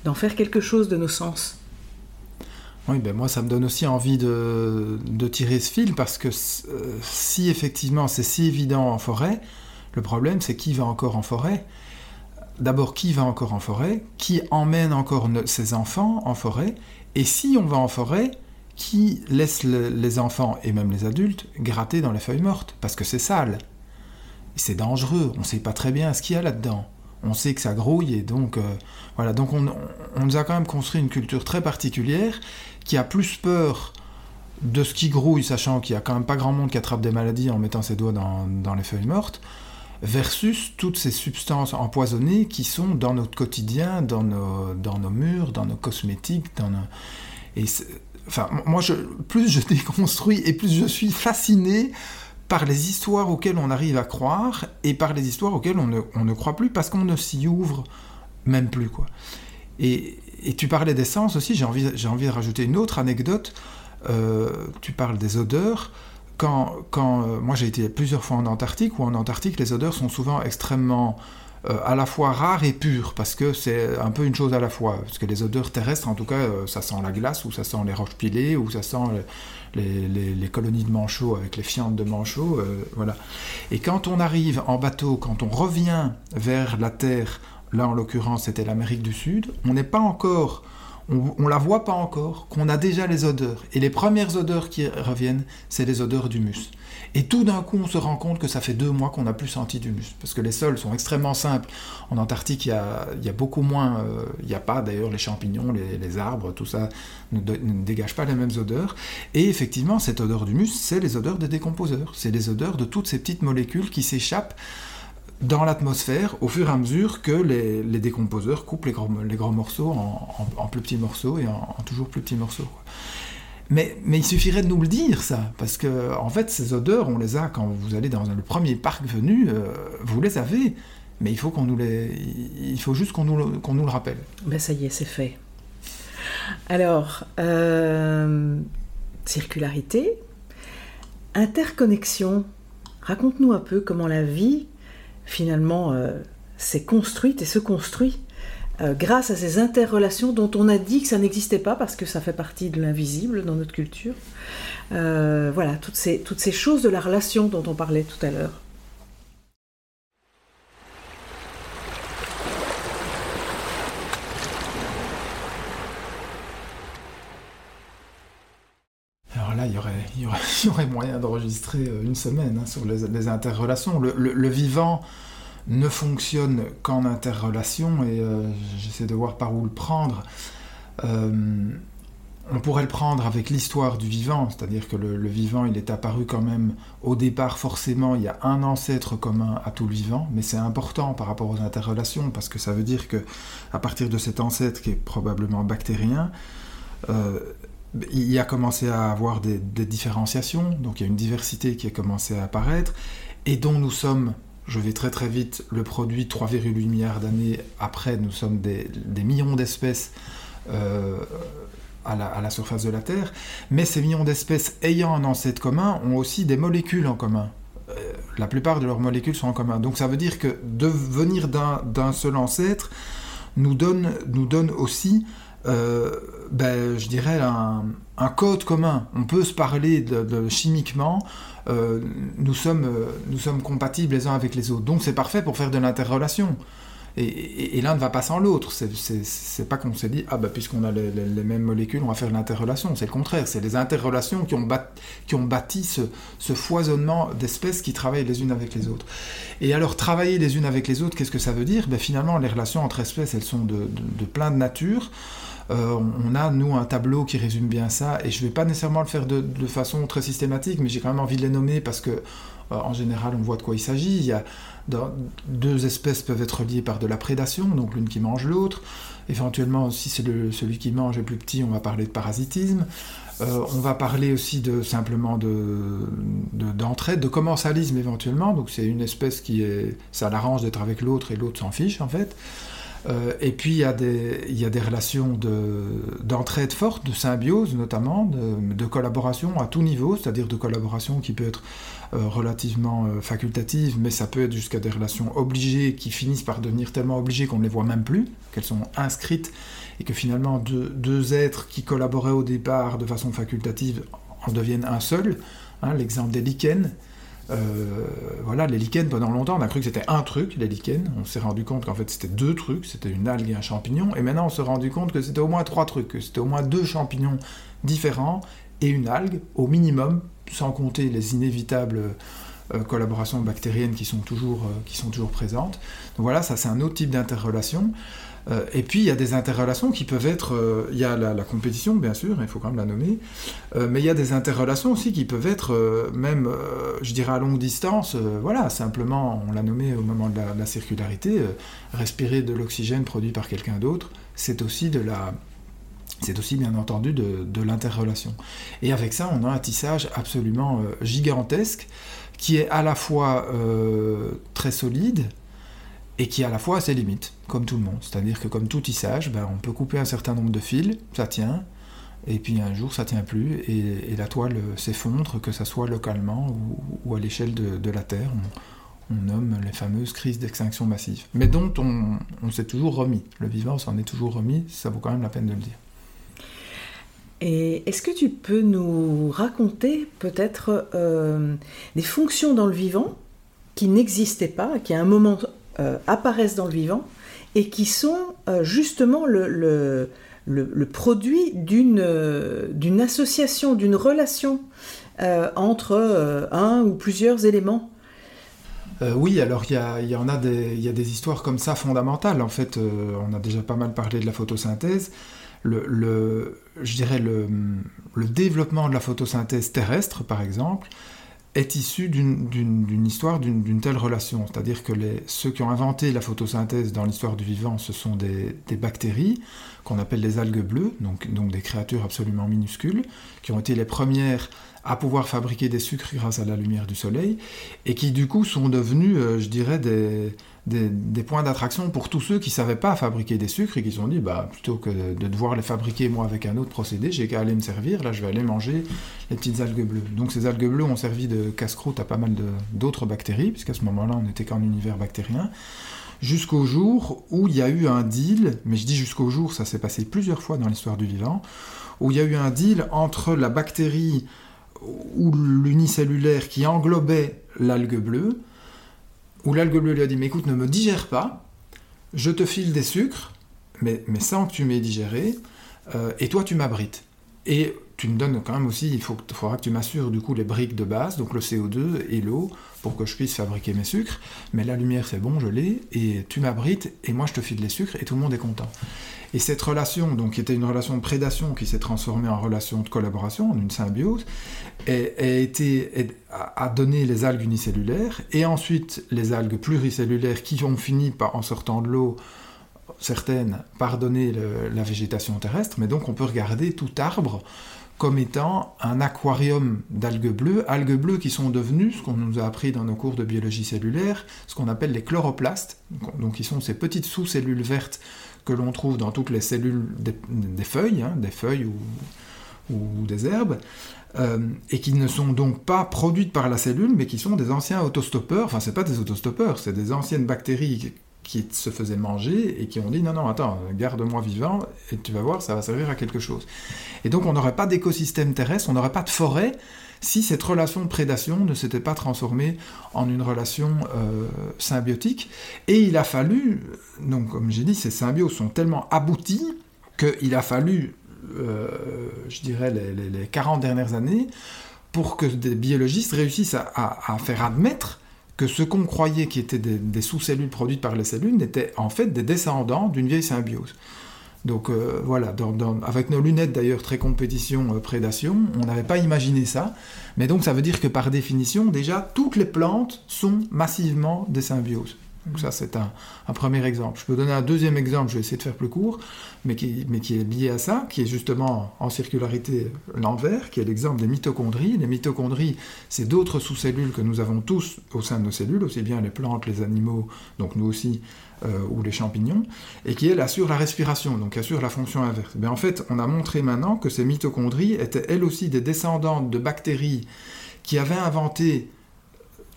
d'en faire quelque chose de nos sens. Oui, ben moi ça me donne aussi envie de, tirer ce fil parce que euh, si effectivement c'est si évident en forêt, le problème c'est qui va encore en forêt? D'abord qui va encore en forêt? Qui emmène encore ses enfants en forêt? Et si on va en forêt, qui laisse les enfants et même les adultes gratter dans les feuilles mortes? Parce que c'est sale. C'est dangereux, on ne sait pas très bien ce qu'il y a là-dedans on sait que ça grouille et donc euh, voilà. Donc on, nous a quand même construit une culture très particulière qui a plus peur de ce qui grouille, sachant qu'il y a quand même pas grand monde qui attrape des maladies en mettant ses doigts dans, les feuilles mortes, versus toutes ces substances empoisonnées qui sont dans notre quotidien, dans nos, nos murs, dans nos cosmétiques, dans Et enfin, moi, je, plus je [LAUGHS] déconstruis et plus je suis fasciné par les histoires auxquelles on arrive à croire et par les histoires auxquelles on ne, on ne croit plus parce qu'on ne s'y ouvre même plus, quoi. Et, et tu parlais d'essence aussi, j'ai envie, envie de rajouter une autre anecdote. Euh, tu parles des odeurs. Quand, quand euh, moi j'ai été plusieurs fois en Antarctique, où en Antarctique les odeurs sont souvent extrêmement euh, à la fois rare et pur, parce que c'est un peu une chose à la fois. Parce que les odeurs terrestres, en tout cas, ça sent la glace, ou ça sent les roches pilées, ou ça sent les, colonies de manchots avec les fientes de manchots. Euh, voilà. Et quand on arrive en bateau, quand on revient vers la Terre, là en l'occurrence c'était l'Amérique du Sud, on n'est pas encore on, ne la voit pas encore, qu'on a déjà les odeurs. Et les premières odeurs qui reviennent, c'est les odeurs d'humus. Et tout d'un coup, on se rend compte que ça fait deux mois qu'on n'a plus senti d'humus. Parce que les sols sont extrêmement simples. En Antarctique, il y a, beaucoup moins. Euh, il n'y a pas d'ailleurs les champignons, les, arbres, tout ça ne, dégage pas les mêmes odeurs. Et effectivement, cette odeur d'humus, c'est les odeurs des décomposeurs. C'est les odeurs de toutes ces petites molécules qui s'échappent dans l'atmosphère au fur et à mesure que les, décomposeurs coupent les gros morceaux en, plus petits morceaux et en, toujours plus petits morceaux. Mais, il suffirait de nous le dire, ça, parce que en fait, ces odeurs, on les a quand vous allez dans le premier parc venu, euh, vous les avez, mais il faut qu'on nous les, il faut juste qu'on nous, qu'on nous le rappelle. Ben ça y est, c'est fait. Alors, euh, circularité, interconnexion. Raconte-nous un peu comment la vie finalement euh, s'est construite et se construit euh, grâce à ces interrelations dont on a dit que ça n'existait pas parce que ça fait partie de l'invisible dans notre culture. Euh, voilà, toutes ces, toutes ces choses de la relation dont on parlait tout à l'heure. Alors là, il y aurait, aurait, [LAUGHS] y aurait moyen d'enregistrer une semaine hein, sur les, interrelations. le, vivant ne fonctionne qu'en interrelation, et euh, j'essaie de voir par où le prendre. Euh, on pourrait le prendre avec l'histoire du vivant, c'est-à-dire que le, vivant, est apparu quand même au départ, forcément, il y a un ancêtre commun à tout le vivant, mais c'est important par rapport aux interrelations, parce que ça veut dire que à partir de cet ancêtre qui est probablement bactérien, euh, il a commencé à avoir des, différenciations, donc il y a une diversité qui a commencé à apparaître, et dont nous sommes je vais très très vite, le produit 3,8 milliards d'années après, nous sommes des, millions d'espèces euh, à, la, surface de la Terre, mais ces millions d'espèces ayant un ancêtre commun ont aussi des molécules en commun. Euh, la plupart de leurs molécules sont en commun. Donc ça veut dire que de venir d'un seul ancêtre nous donne, aussi euh, ben, je dirais, un, code commun. On peut se parler chimiquement, euh, nous, sommes, euh, nous sommes compatibles les uns avec les autres. Donc c'est parfait pour faire de l'interrelation. Et, l'un ne va pas sans l'autre. C'est pas qu'on s'est dit, ah bah puisqu'on a les, mêmes molécules, on va faire de l'interrelation. C'est le contraire. C'est les interrelations qui ont, qui ont bâti ce, foisonnement d'espèces qui travaillent les unes avec les autres. Et alors, travailler les unes avec les autres, qu'est-ce que ça veut dire? Ben, Finalement, les relations entre espèces, elles sont de, de plein de nature. Euh, on a, nous, un tableau qui résume bien ça, et je ne vais pas nécessairement le faire de, façon très systématique, mais j'ai quand même envie de les nommer parce que, euh, en général, on voit de quoi il s'agit. Il deux espèces peuvent être liées par de la prédation, donc l'une qui mange l'autre. Éventuellement, si c'est celui qui mange est plus petit, on va parler de parasitisme. Euh, on va parler aussi de simplement d'entraide, de, de commensalisme éventuellement. Donc c'est une espèce qui est, ça l'arrange d'être avec l'autre et l'autre s'en fiche en fait. Euh, et puis il y a des, relations d'entraide forte, de symbiose notamment, de, collaboration à tout niveau, c'est-à-dire de collaboration qui peut être euh, relativement euh, facultative, mais ça peut être jusqu'à des relations obligées qui finissent par devenir tellement obligées qu'on ne les voit même plus, qu'elles sont inscrites, et que finalement deux, deux, êtres qui collaboraient au départ de façon facultative en deviennent un seul. Hein, L'exemple des lichens euh, voilà, les lichens, pendant longtemps, on a cru que c'était un truc, les lichens. On s'est rendu compte qu'en fait, c'était deux trucs. C'était une algue et un champignon. Et maintenant, on s'est rendu compte que c'était au moins trois trucs. Que c'était au moins deux champignons différents et une algue, au minimum, sans compter les inévitables euh, collaborations bactériennes qui sont toujours, euh, qui sont toujours présentes. Donc voilà, ça, c'est un autre type d'interrelation. Euh, et puis il y a des interrelations qui peuvent être, euh, il y a la, compétition bien sûr, il faut quand même la nommer, euh, mais il y a des interrelations aussi qui peuvent être même, je dirais à longue distance, voilà, simplement, on l'a nommé au moment de la, circularité, respirer de l'oxygène produit par quelqu'un d'autre, c'est aussi de la... C'est aussi bien entendu de, de l'interrelation. Et avec ça, on a un tissage absolument gigantesque qui est à la fois très solide, et qui à la fois a ses limites, comme tout le monde. C'est-à-dire que comme tout tissage, ben, on peut couper un certain nombre de fils, ça tient, et puis un jour ça tient plus, et, la toile s'effondre, que ça soit localement ou, à l'échelle de, la Terre. on nomme les fameuses crises d'extinction massive, mais dont on, s'est toujours remis. Le vivant s'en est toujours remis, ça vaut quand même la peine de le dire. Et est-ce que tu peux nous raconter peut-être euh, des fonctions dans le vivant qui n'existaient pas, qui à un moment apparaissent dans le vivant et qui sont euh, justement le, le, produit d'une association, d'une relation entre un ou plusieurs éléments oui, alors il y, y, en a des, y a des histoires comme ça fondamentales. En fait, on a déjà pas mal parlé de la photosynthèse le, je dirais le, développement de la photosynthèse terrestre, par exemple, est issu d'une histoire d'une telle relation. C'est-à-dire que ceux qui ont inventé la photosynthèse dans l'histoire du vivant, ce sont des, bactéries qu'on appelle les algues bleues, donc, des créatures absolument minuscules, qui ont été les premières à pouvoir fabriquer des sucres grâce à la lumière du soleil, et qui du coup sont devenus, euh, je dirais, des, des, points d'attraction pour tous ceux qui ne savaient pas fabriquer des sucres et qui se sont dit, bah, plutôt que de devoir les fabriquer moi avec un autre procédé, j'ai qu'à aller me servir, là je vais aller manger les petites algues bleues. Donc ces algues bleues ont servi de casse-croûte à pas mal d'autres bactéries, puisqu'à ce moment-là on n'était qu'en univers bactérien, jusqu'au jour où il y a eu un deal, mais je dis jusqu'au jour, ça s'est passé plusieurs fois dans l'histoire du vivant, où il y a eu un deal entre la bactérie ou l'unicellulaire qui englobait l'algue bleue, où l'algue bleue lui a dit Mais écoute, ne me digère pas, je te file des sucres, mais, sans que tu m'aies digéré, euh, et toi tu m'abrites. Et tu me donnes quand même aussi, il faut, faudra que tu m'assures du coup les briques de base, donc le CO2 et l'eau, pour que je puisse fabriquer mes sucres. Mais la lumière c'est bon, je l'ai, et tu m'abrites, et moi je te file les sucres, et tout le monde est content. Et cette relation, donc qui était une relation de prédation qui s'est transformée en relation de collaboration, en une symbiose, a, été, a donné les algues unicellulaires et ensuite les algues pluricellulaires qui ont fini par, en sortant de l'eau, certaines, par donner la végétation terrestre. Mais donc on peut regarder tout arbre comme étant un aquarium d'algues bleues, algues bleues qui sont devenues, ce qu'on nous a appris dans nos cours de biologie cellulaire, ce qu'on appelle les chloroplastes, qui sont ces petites sous-cellules vertes que l'on trouve dans toutes les cellules des, feuilles, hein, des feuilles ou, des herbes, euh, et qui ne sont donc pas produites par la cellule, mais qui sont des anciens autostoppeurs, enfin c'est pas des autostoppeurs, c'est des anciennes bactéries qui se faisaient manger et qui ont dit non, non, attends, garde-moi vivant et tu vas voir, ça va servir à quelque chose. Et donc on n'aurait pas d'écosystème terrestre, on n'aurait pas de forêt si cette relation de prédation ne s'était pas transformée en une relation euh, symbiotique. Et il a fallu, donc comme j'ai dit, ces symbioses sont tellement abouties qu'il a fallu, euh, je dirais, les, 40 dernières années pour que des biologistes réussissent à, faire admettre que ce qu'on croyait qui étaient des sous-cellules produites par les cellules n'étaient en fait des descendants d'une vieille symbiose. Donc euh, voilà, avec nos lunettes d'ailleurs très compétition euh, prédation, on n'avait pas imaginé ça. Mais donc ça veut dire que par définition, déjà, toutes les plantes sont massivement des symbioses. Donc ça, c'est un, premier exemple. Je peux donner un deuxième exemple, je vais essayer de faire plus court, mais qui, est lié à ça, qui est justement en circularité l'envers, qui est l'exemple des mitochondries. Les mitochondries, c'est d'autres sous-cellules que nous avons tous au sein de nos cellules, aussi bien les plantes, les animaux, donc nous aussi, euh, ou les champignons, et qui, elle, assure la respiration, donc assure la fonction inverse. Mais en fait, on a montré maintenant que ces mitochondries étaient elles aussi des descendantes de bactéries qui avaient inventé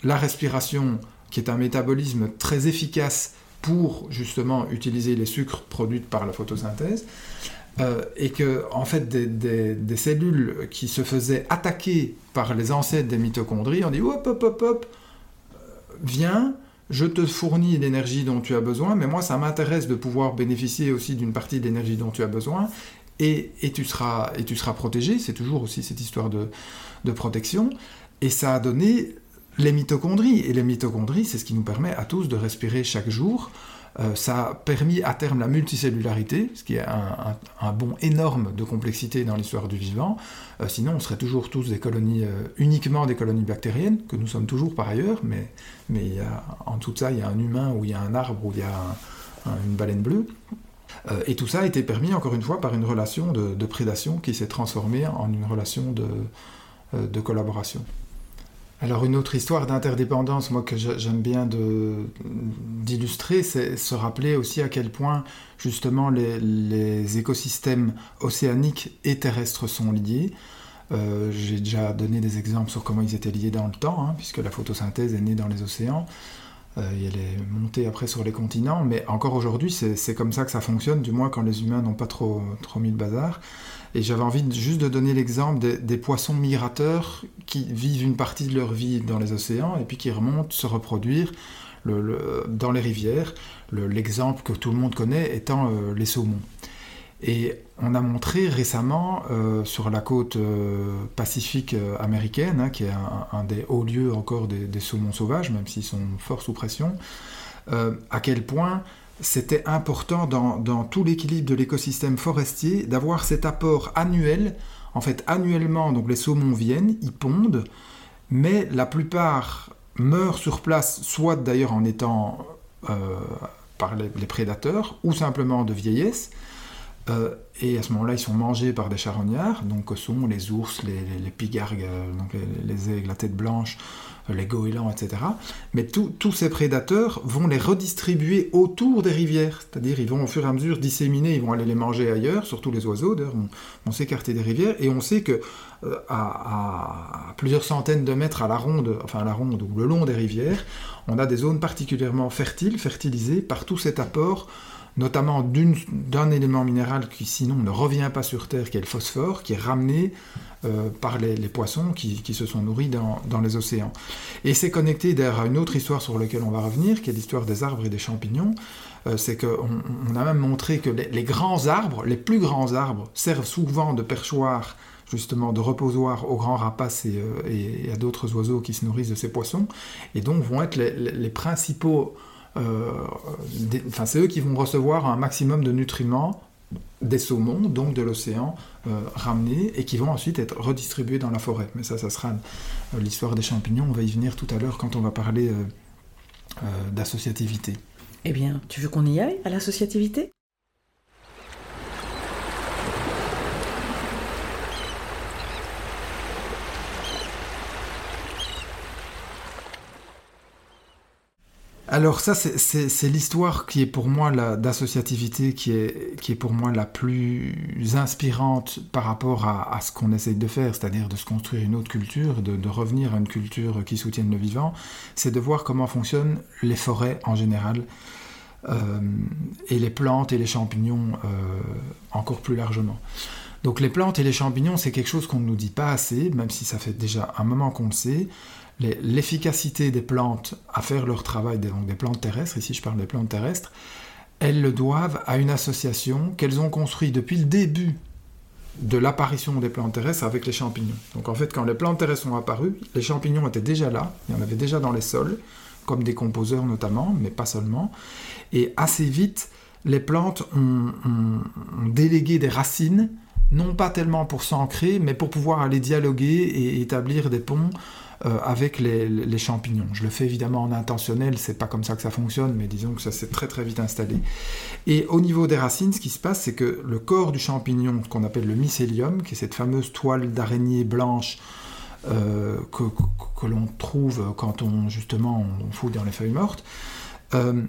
la respiration, qui est un métabolisme très efficace pour justement utiliser les sucres produits par la photosynthèse, euh, et que en fait des, cellules qui se faisaient attaquer par les ancêtres des mitochondries, on dit hop hop hop hop, euh, viens, je te fournis l'énergie dont tu as besoin, mais moi ça m'intéresse de pouvoir bénéficier aussi d'une partie de l'énergie dont tu as besoin, et, tu, seras, et tu seras protégé, c'est toujours aussi cette histoire de, de, protection, et ça a donné les mitochondries, et les mitochondries c'est ce qui nous permet à tous de respirer chaque jour, euh, ça a permis à terme la multicellularité, ce qui est un, bond énorme de complexité dans l'histoire du vivant. Euh, sinon, on serait toujours tous des colonies, euh, uniquement des colonies bactériennes, que nous sommes toujours par ailleurs, mais, mais y a, en tout ça, il y a un humain, ou il y a un arbre, ou il y a une baleine bleue. et tout ça a été permis, encore une fois, par une relation de, prédation qui s'est transformée en une relation de collaboration. Alors une autre histoire d'interdépendance, moi que j'aime bien d'illustrer, c'est se rappeler aussi à quel point justement les, écosystèmes océaniques et terrestres sont liés. Euh, j'ai déjà donné des exemples sur comment ils étaient liés dans le temps, hein, puisque la photosynthèse est née dans les océans. Euh, et elle est montée après sur les continents, mais encore aujourd'hui, c'est comme ça que ça fonctionne, du moins quand les humains n'ont pas trop, trop mis le bazar. Et j'avais envie juste de donner l'exemple des, poissons migrateurs qui vivent une partie de leur vie dans les océans et puis qui remontent se reproduire dans les rivières. L'exemple que tout le monde connaît étant euh, les saumons. Et on a montré récemment euh, sur la côte euh, pacifique américaine, hein, qui est un, des hauts lieux encore des, saumons sauvages, même s'ils sont fort sous pression, à quel point c'était important dans, tout l'équilibre de l'écosystème forestier d'avoir cet apport annuel. En fait, annuellement, donc les saumons viennent, ils pondent, mais la plupart meurent sur place, soit d'ailleurs en étant euh, par les, prédateurs, ou simplement de vieillesse. Euh, et à ce moment-là, ils sont mangés par des charognards, donc que sont les ours, les, pigargues, euh, donc les, aigles à tête blanche, les goélands, etc. Mais tous ces prédateurs vont les redistribuer autour des rivières, c'est-à-dire ils vont au fur et à mesure disséminer, ils vont aller les manger ailleurs, surtout les oiseaux, d'ailleurs, on, s'écarter des rivières, et on sait que euh, à, plusieurs centaines de mètres à la ronde, enfin à la ronde ou le long des rivières, on a des zones particulièrement fertiles, fertilisées par tout cet apport notamment d'un élément minéral qui sinon ne revient pas sur Terre, qui est le phosphore, qui est ramené euh, par les, poissons qui, se sont nourris dans, les océans. Et c'est connecté d'ailleurs à une autre histoire sur laquelle on va revenir, qui est l'histoire des arbres et des champignons. Euh, c'est qu'on on a même montré que les, grands arbres, les plus grands arbres, servent souvent de perchoir justement de reposoir aux grands rapaces euh, et, à d'autres oiseaux qui se nourrissent de ces poissons, et donc vont être les principaux enfin, c'est eux qui vont recevoir un maximum de nutriments des saumons, donc de l'océan, euh, ramenés et qui vont ensuite être redistribués dans la forêt. Mais ça, ça sera euh, l'histoire des champignons. On va y venir tout à l'heure quand on va parler euh, d'associativité. Eh bien, tu veux qu'on y aille à l'associativité? Alors ça, c'est l'histoire qui est pour moi d'associativité qui est, pour moi la plus inspirante par rapport à, ce qu'on essaye de faire, c'est-à-dire de se construire une autre culture, de, revenir à une culture qui soutienne le vivant, c'est de voir comment fonctionnent les forêts en général, euh, et les plantes et les champignons euh, encore plus largement. Donc les plantes et les champignons, c'est quelque chose qu'on ne nous dit pas assez, même si ça fait déjà un moment qu'on le sait l'efficacité des plantes à faire leur travail, donc des plantes terrestres, ici je parle des plantes terrestres, elles le doivent à une association qu'elles ont construite depuis le début de l'apparition des plantes terrestres avec les champignons. Donc en fait, quand les plantes terrestres sont apparues, les champignons étaient déjà là, il y en avait déjà dans les sols, comme des composeurs notamment, mais pas seulement. Et assez vite, les plantes ont, ont délégué des racines, non pas tellement pour s'ancrer, mais pour pouvoir aller dialoguer et établir des ponts euh, avec les, champignons. Je le fais évidemment en intentionnel, c'est pas comme ça que ça fonctionne, mais disons que ça s'est très très vite installé. Et au niveau des racines, ce qui se passe, c'est que le corps du champignon, qu'on appelle le mycélium, qui est cette fameuse toile d'araignée blanche euh, que, l'on trouve quand on justement fouille dans les feuilles mortes, euh,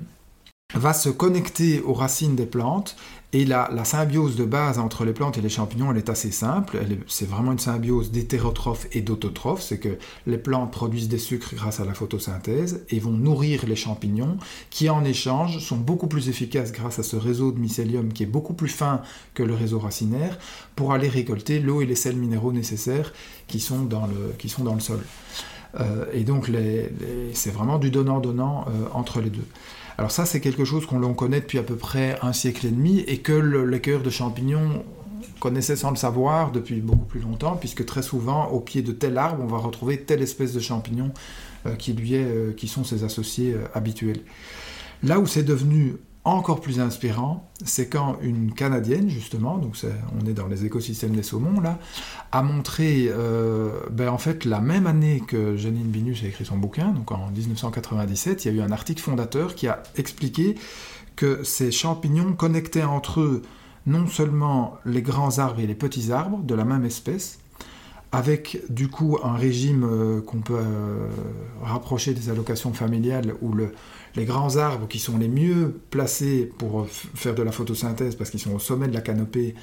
va se connecter aux racines des plantes et la, symbiose de base entre les plantes et les champignons, elle est assez simple. C'est vraiment une symbiose d'hétérotrophes et d'autotrophes. C'est que les plantes produisent des sucres grâce à la photosynthèse et vont nourrir les champignons, qui en échange sont beaucoup plus efficaces grâce à ce réseau de mycélium qui est beaucoup plus fin que le réseau racinaire pour aller récolter l'eau et les sels minéraux nécessaires qui sont dans le, sol. Euh, et donc c'est vraiment du donnant-donnant euh, entre les deux. Alors ça, c'est quelque chose qu'on connaît depuis à peu près un siècle et demi et que le cœur de champignons connaissait sans le savoir depuis beaucoup plus longtemps, puisque très souvent, au pied de tel arbre, on va retrouver telle espèce de champignon euh, qui, lui est, euh, qui sont ses associés euh, habituels. Là où c'est devenu encore plus inspirant, c'est quand une Canadienne, justement, donc on est dans les écosystèmes des saumons, là, a montré, euh, ben, en fait, la même année que Janine Binus a écrit son bouquin, donc en 1997, il y a eu un article fondateur qui a expliqué que ces champignons connectaient entre eux non seulement les grands arbres et les petits arbres de la même espèce, avec du coup un régime euh, qu'on peut euh, rapprocher des allocations familiales où le, les grands arbres qui sont les mieux placés pour faire de la photosynthèse parce qu'ils sont au sommet de la canopée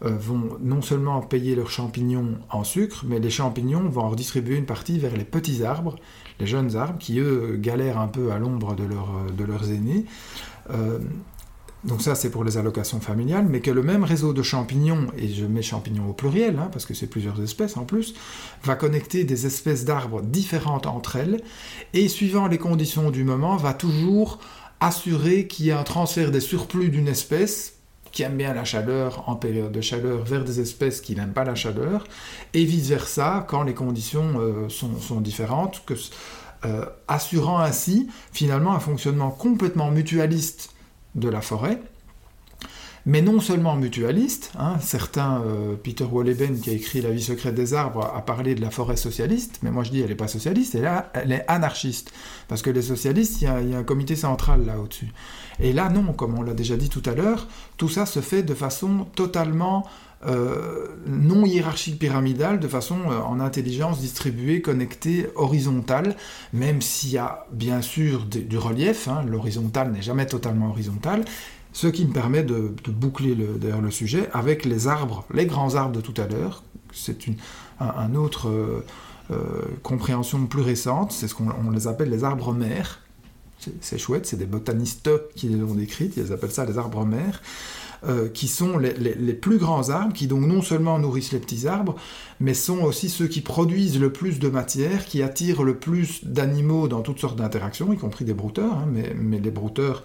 vont non seulement payer leurs champignons en sucre, mais les champignons vont en redistribuer une partie vers les petits arbres, les jeunes arbres, qui eux galèrent un peu à l'ombre de, leurs aînés. Donc ça, c'est pour les allocations familiales, mais que le même réseau de champignons, et je mets champignons au pluriel, hein, parce que c'est plusieurs espèces en plus, va connecter des espèces d'arbres différentes entre elles, et suivant les conditions du moment, va toujours assurer qu'il y ait un transfert des surplus d'une espèce qui aime bien la chaleur en période de chaleur vers des espèces qui n'aiment pas la chaleur, et vice-versa quand les conditions euh, sont, différentes, euh, assurant ainsi finalement un fonctionnement complètement mutualiste de la forêt, mais non seulement mutualiste. Hein, certains, euh, Peter Wolleben, qui a écrit La vie secrète des arbres, a parlé de la forêt socialiste, mais moi je dis elle n'est pas socialiste, elle, elle est anarchiste. Parce que les socialistes, il y, a, un comité central là au-dessus. Et là, non, comme on l'a déjà dit tout à l'heure, tout ça se fait de façon totalement euh, non hiérarchique pyramidale, de façon euh, en intelligence distribuée, connectée, horizontale, même s'il y a bien sûr du relief, hein, l'horizontal n'est jamais totalement horizontal, ce qui me permet de, boucler le, le sujet avec les arbres, les grands arbres de tout à l'heure, c'est une un, autre euh, compréhension plus récente, c'est ce qu'on les appelle les arbres mères, c'est chouette, c'est des botanistes qui les ont décrites, ils appellent ça les arbres mères. Euh, qui sont les, plus grands arbres, qui donc non seulement nourrissent les petits arbres, mais sont aussi ceux qui produisent le plus de matière, qui attirent le plus d'animaux dans toutes sortes d'interactions, y compris des brouteurs, hein, mais, les brouteurs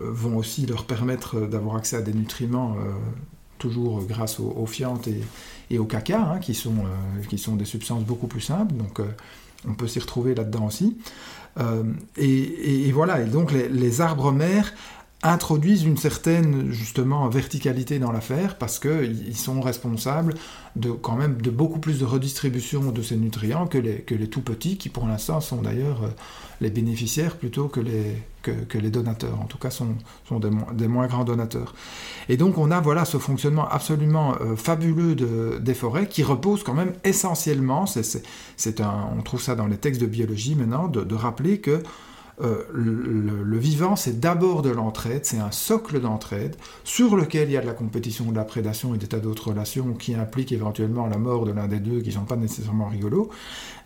euh, vont aussi leur permettre d'avoir accès à des nutriments euh, toujours grâce aux, fientes et, au caca, hein, qui, sont, qui sont des substances beaucoup plus simples, donc on peut s'y retrouver là-dedans aussi. Et, voilà, et donc les, les arbres mères introduisent une certaine justement verticalité dans l'affaire parce qu'ils sont responsables de quand même de beaucoup plus de redistribution de ces nutriments que les, que les tout petits qui pour l'instant sont d'ailleurs euh, les bénéficiaires plutôt que les, que, les donateurs, en tout cas sont, sont des, moins grands donateurs. Et donc on a voilà ce fonctionnement absolument euh, fabuleux de, des forêts qui repose quand même essentiellement, c'est, on trouve ça dans les textes de biologie maintenant, de rappeler que euh, le, vivant, c'est d'abord de l'entraide, c'est un socle d'entraide sur lequel il y a de la compétition, de la prédation et des tas d'autres relations qui impliquent éventuellement la mort de l'un des deux qui ne sont pas nécessairement rigolos.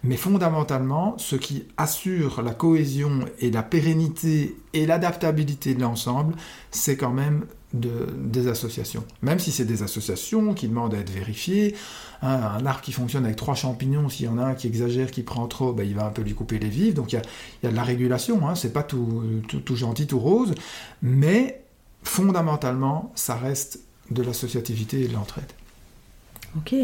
Mais fondamentalement, ce qui assure la cohésion et la pérennité et l'adaptabilité de l'ensemble, c'est quand même des associations. Même si c'est des associations qui demandent à être vérifiées, hein, un arbre qui fonctionne avec trois champignons, s'il y en a un qui exagère, qui prend trop, ben, il va un peu lui couper les vives. Donc il y a, de la régulation, hein, c'est pas tout, tout, gentil, tout rose, mais fondamentalement, ça reste de l'associativité et de l'entraide. Ok.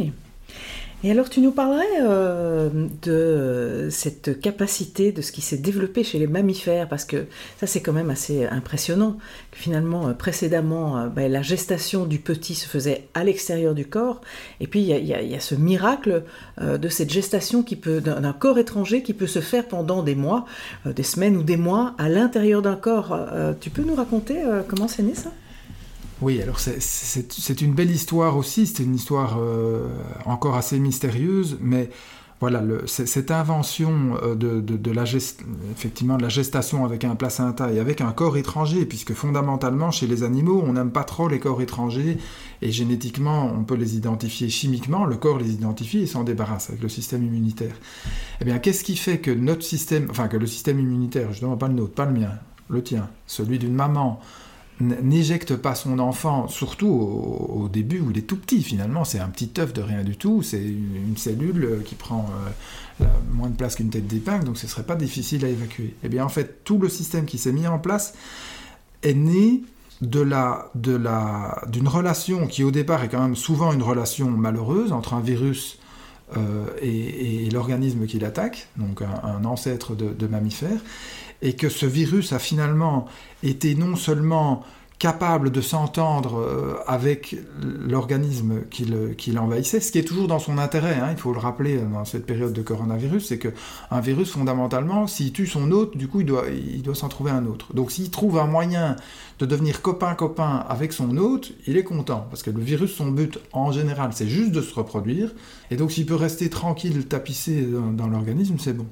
Et alors tu nous parlerais euh, de cette capacité, de ce qui s'est développé chez les mammifères, parce que ça c'est quand même assez impressionnant. finalement, euh, précédemment, euh, ben, la gestation du petit se faisait à l'extérieur du corps, et puis il y, a ce miracle de cette gestation qui peut d'un corps étranger qui peut se faire pendant des mois, des semaines ou des mois à l'intérieur d'un corps. tu peux nous raconter comment c'est né ça? Oui, alors c'est une belle histoire aussi, c'est une histoire euh, encore assez mystérieuse, mais voilà, cette invention euh, de, la effectivement, de la gestation avec un placenta et avec un corps étranger, puisque fondamentalement, chez les animaux, on n'aime pas trop les corps étrangers, et génétiquement, on peut les identifier chimiquement, le corps les identifie et s'en débarrasse avec le système immunitaire. Eh bien, qu'est-ce qui fait que notre système, enfin que le système immunitaire, justement pas le nôtre, pas le mien, le tien, celui d'une maman, n'éjecte pas son enfant, surtout au, début où il est tout petit finalement, c'est un petit œuf de rien du tout, c'est une, cellule qui prend euh, moins de place qu'une tête d'épingle, donc ce serait pas difficile à évacuer. Et eh bien en fait, tout le système qui s'est mis en place est né de la, de la, d'une relation qui au départ est quand même souvent une relation malheureuse entre un virus euh, et, l'organisme qui l'attaque, donc un, ancêtre de, de mammifères, et que ce virus a finalement été non seulement capable de s'entendre euh, avec l'organisme qui l'envahissait, ce qui est toujours dans son intérêt, hein, il faut le rappeler dans cette période de coronavirus, c'est qu'un virus, fondamentalement, s'il tue son hôte, du coup, il doit, il doit s'en trouver un autre. Donc s'il trouve un moyen de devenir copain-copain avec son hôte, il est content, parce que le virus, son but, en général, c'est juste de se reproduire, et donc s'il peut rester tranquille, tapissé dans, dans l'organisme, c'est bon.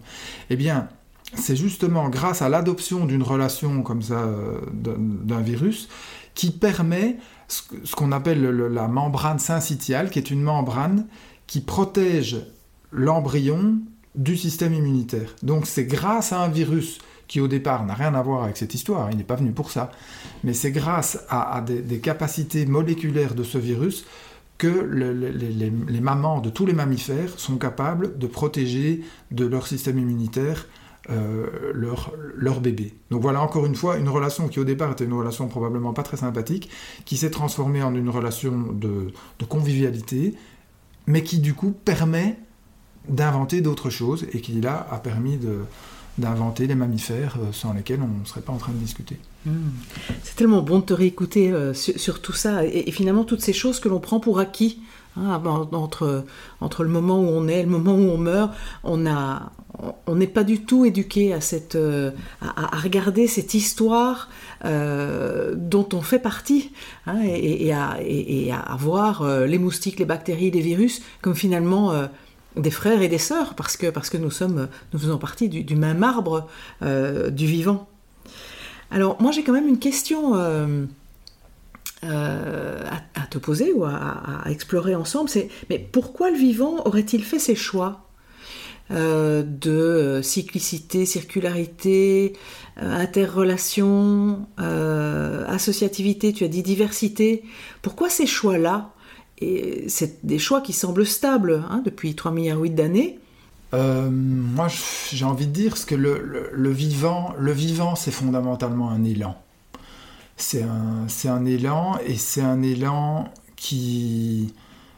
Eh bien, c'est justement grâce à l'adoption d'une relation comme ça euh, d'un virus qui permet ce qu'on appelle la membrane syncytiale, qui est une membrane qui protège l'embryon du système immunitaire. Donc c'est grâce à un virus qui au départ n'a rien à voir avec cette histoire, il n'est pas venu pour ça, mais c'est grâce à, des, capacités moléculaires de ce virus que les, mamans de tous les mammifères sont capables de protéger de leur système immunitaire euh, leur, leur, bébé. Donc voilà encore une fois une relation qui au départ était une relation probablement pas très sympathique, qui s'est transformée en une relation de, convivialité, mais qui du coup permet d'inventer d'autres choses et qui là a permis de, d'inventer les mammifères euh, sans lesquels on ne serait pas en train de discuter. Hmm. C'est tellement bon de te réécouter euh, sur, tout ça et, finalement toutes ces choses que l'on prend pour acquis. Hein, entre, entre le moment où on est et le moment où on meurt, on a, on n'est pas du tout éduqué à, cette, euh, à, regarder cette histoire dont on fait partie hein, et, à, voir les moustiques, les bactéries, les virus comme finalement des frères et des sœurs, parce que, nous, sommes, nous faisons partie du, même arbre euh, du vivant. Alors moi j'ai quand même une question euh, euh, à, te poser ou à, explorer ensemble, c'est mais pourquoi le vivant aurait-il fait ses choix? De cyclicité, circularité, interrelation, associativité, tu as dit diversité. Pourquoi ces choix-là? C'est des choix qui semblent stables hein, depuis 3 milliards d'années. Euh, moi, j'ai envie de dire que le, vivant, le vivant, c'est fondamentalement un élan. C'est un, un, élan et c'est un élan qui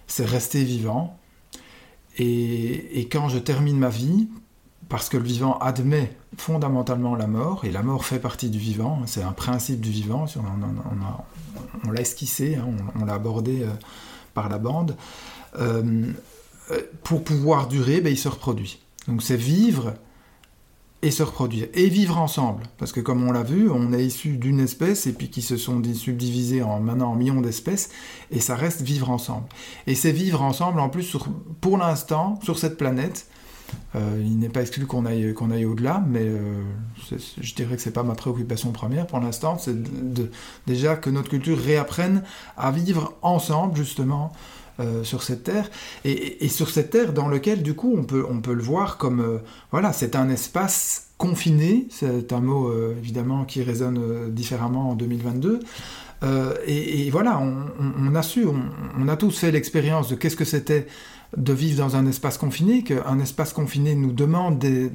c'est resté vivant. Et, quand je termine ma vie, parce que le vivant admet fondamentalement la mort, et la mort fait partie du vivant, c'est un principe du vivant, on, l'a esquissé, hein, on, l'a abordé euh, par la bande, euh, pour pouvoir durer, ben, il se reproduit. Donc c'est vivre et se reproduire. Et vivre ensemble. Parce que comme on l'a vu, on est issu d'une espèce et puis qui se sont subdivisés en, maintenant en millions d'espèces, et ça reste vivre ensemble. Et c'est vivre ensemble en plus pour l'instant sur cette planète. Euh, il n'est pas exclu qu'on aille, aille au-delà, mais euh, je dirais que c'est pas ma préoccupation première pour l'instant. C'est déjà que notre culture réapprenne à vivre ensemble, justement, euh, sur cette terre. Et, sur cette terre dans lequel, du coup, on peut, on peut le voir comme... voilà, c'est un espace confiné. C'est un mot, évidemment, qui résonne différemment en 2022. Et, voilà, on, a su, on a tous fait l'expérience de qu'est-ce que c'était de vivre dans un espace confiné, qu'un espace confiné nous demande des,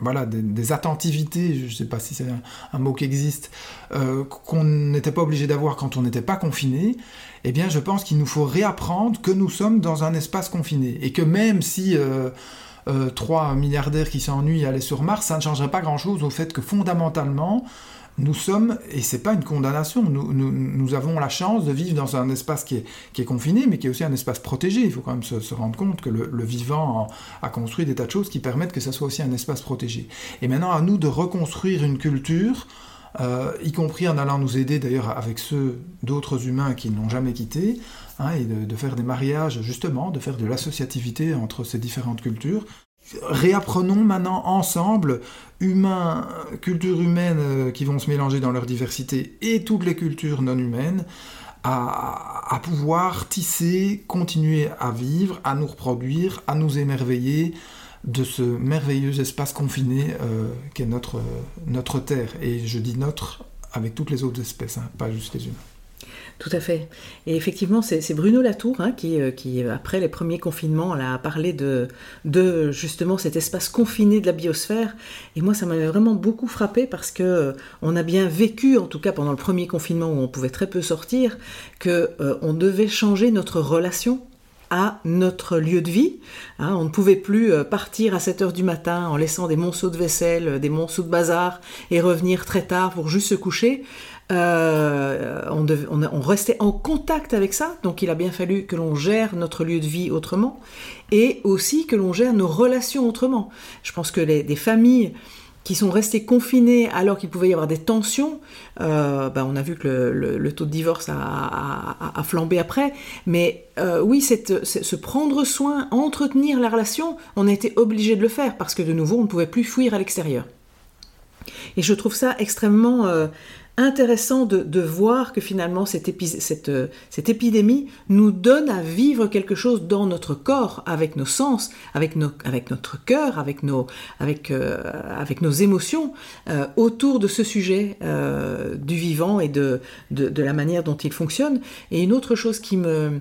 voilà, des, attentivités, je ne sais pas si c'est un, mot qui existe, euh, qu'on n'était pas obligé d'avoir quand on n'était pas confiné, eh bien je pense qu'il nous faut réapprendre que nous sommes dans un espace confiné. Et que même si euh, euh, trois milliardaires qui s'ennuient allaient sur Mars, ça ne changerait pas grand-chose au fait que fondamentalement, nous sommes, et c'est pas une condamnation, nous, avons la chance de vivre dans un espace qui est, confiné, mais qui est aussi un espace protégé. Il faut quand même se, rendre compte que le, vivant a, construit des tas de choses qui permettent que ça soit aussi un espace protégé. Et maintenant, à nous de reconstruire une culture, euh, y compris en allant nous aider d'ailleurs avec ceux d'autres humains qui n'ont jamais quitté, hein, et de, faire des mariages justement, de faire de l'associativité entre ces différentes cultures réapprenons maintenant ensemble, humains, cultures humaines euh, qui vont se mélanger dans leur diversité et toutes les cultures non humaines, à, pouvoir tisser, continuer à vivre, à nous reproduire, à nous émerveiller de ce merveilleux espace confiné euh, qu'est notre, notre Terre. Et je dis notre avec toutes les autres espèces, hein, pas juste les humains. Tout à fait. Et effectivement, c'est Bruno Latour hein, qui, euh, qui, après les premiers confinements, a parlé de, justement cet espace confiné de la biosphère. Et moi, ça m'avait vraiment beaucoup frappé parce que euh, on a bien vécu, en tout cas pendant le premier confinement où on pouvait très peu sortir, que euh, on devait changer notre relation à notre lieu de vie. Hein. on ne pouvait plus partir à 7 heures du matin en laissant des monceaux de vaisselle, des monceaux de bazar et revenir très tard pour juste se coucher. Euh, on, restait en contact avec ça, donc il a bien fallu que l'on gère notre lieu de vie autrement, et aussi que l'on gère nos relations autrement. Je pense que les, des familles qui sont restées confinées alors qu'il pouvait y avoir des tensions, euh, ben, on a vu que le, taux de divorce a, flambé après, mais euh, oui, cette, se prendre soin, entretenir la relation, on a été obligé de le faire parce que de nouveau, on ne pouvait plus fuir à l'extérieur. Et je trouve ça extrêmement intéressant de, voir que finalement cette, cette, cette, épidémie nous donne à vivre quelque chose dans notre corps, avec nos sens, avec, nos, avec notre cœur, avec nos, avec, euh, avec nos émotions, euh, autour de ce sujet euh, du vivant et de, de, de, la manière dont il fonctionne. Et une autre chose qui me,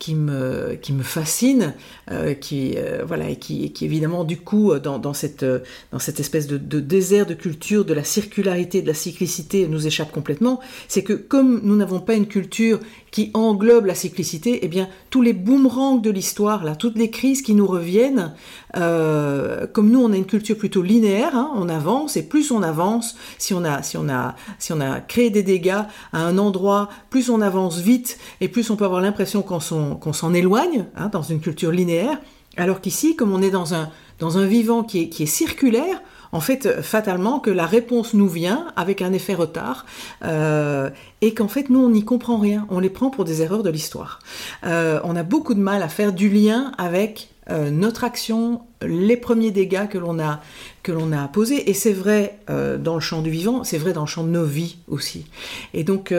qui me, qui me fascine, euh, qui, euh, voilà, qui, qui évidemment du coup dans, dans, cette, dans cette espèce de, de, désert de culture, de la circularité, de la cyclicité nous échappe complètement, c'est que comme nous n'avons pas une culture qui englobe la cyclicité, eh bien tous les boomerangs de l'histoire, là, toutes les crises qui nous reviennent, euh, comme nous on a une culture plutôt linéaire, hein, on avance et plus on avance, si on a si on a si on a créé des dégâts à un endroit, plus on avance vite et plus on peut avoir l'impression qu'on s'en qu'on s'en éloigne hein, dans une culture linéaire, alors qu'ici comme on est dans un dans un vivant qui est, qui est circulaire, en fait, fatalement, que la réponse nous vient avec un effet retard euh, et qu'en fait, nous, on n'y comprend rien. On les prend pour des erreurs de l'histoire. Euh, on a beaucoup de mal à faire du lien avec euh, notre action, les premiers dégâts que l'on a que l'on a posés. Et c'est vrai dans le champ du vivant, c'est vrai dans le champ de nos vies aussi. Et donc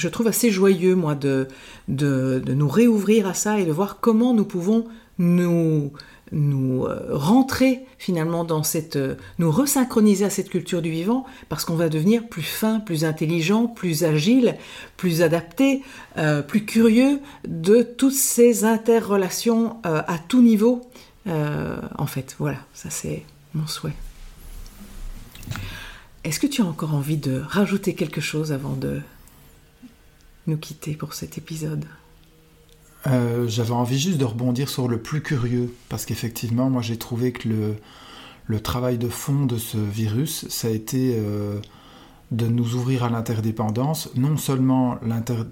je trouve assez joyeux, moi, de, de, nous réouvrir à ça et de voir comment nous pouvons nous, nous euh, rentrer finalement dans cette, euh, nous resynchroniser à cette culture du vivant, parce qu'on va devenir plus fin, plus intelligent, plus agile, plus adapté, euh, plus curieux de toutes ces interrelations à tout niveau. en fait, voilà, ça c'est mon souhait. Est-ce que tu as encore envie de rajouter quelque chose avant de quitter pour cet épisode. Euh, j'avais envie juste de rebondir sur le plus curieux, parce qu'effectivement, moi j'ai trouvé que le, travail de fond de ce virus, ça a été euh, de nous ouvrir à l'interdépendance, non seulement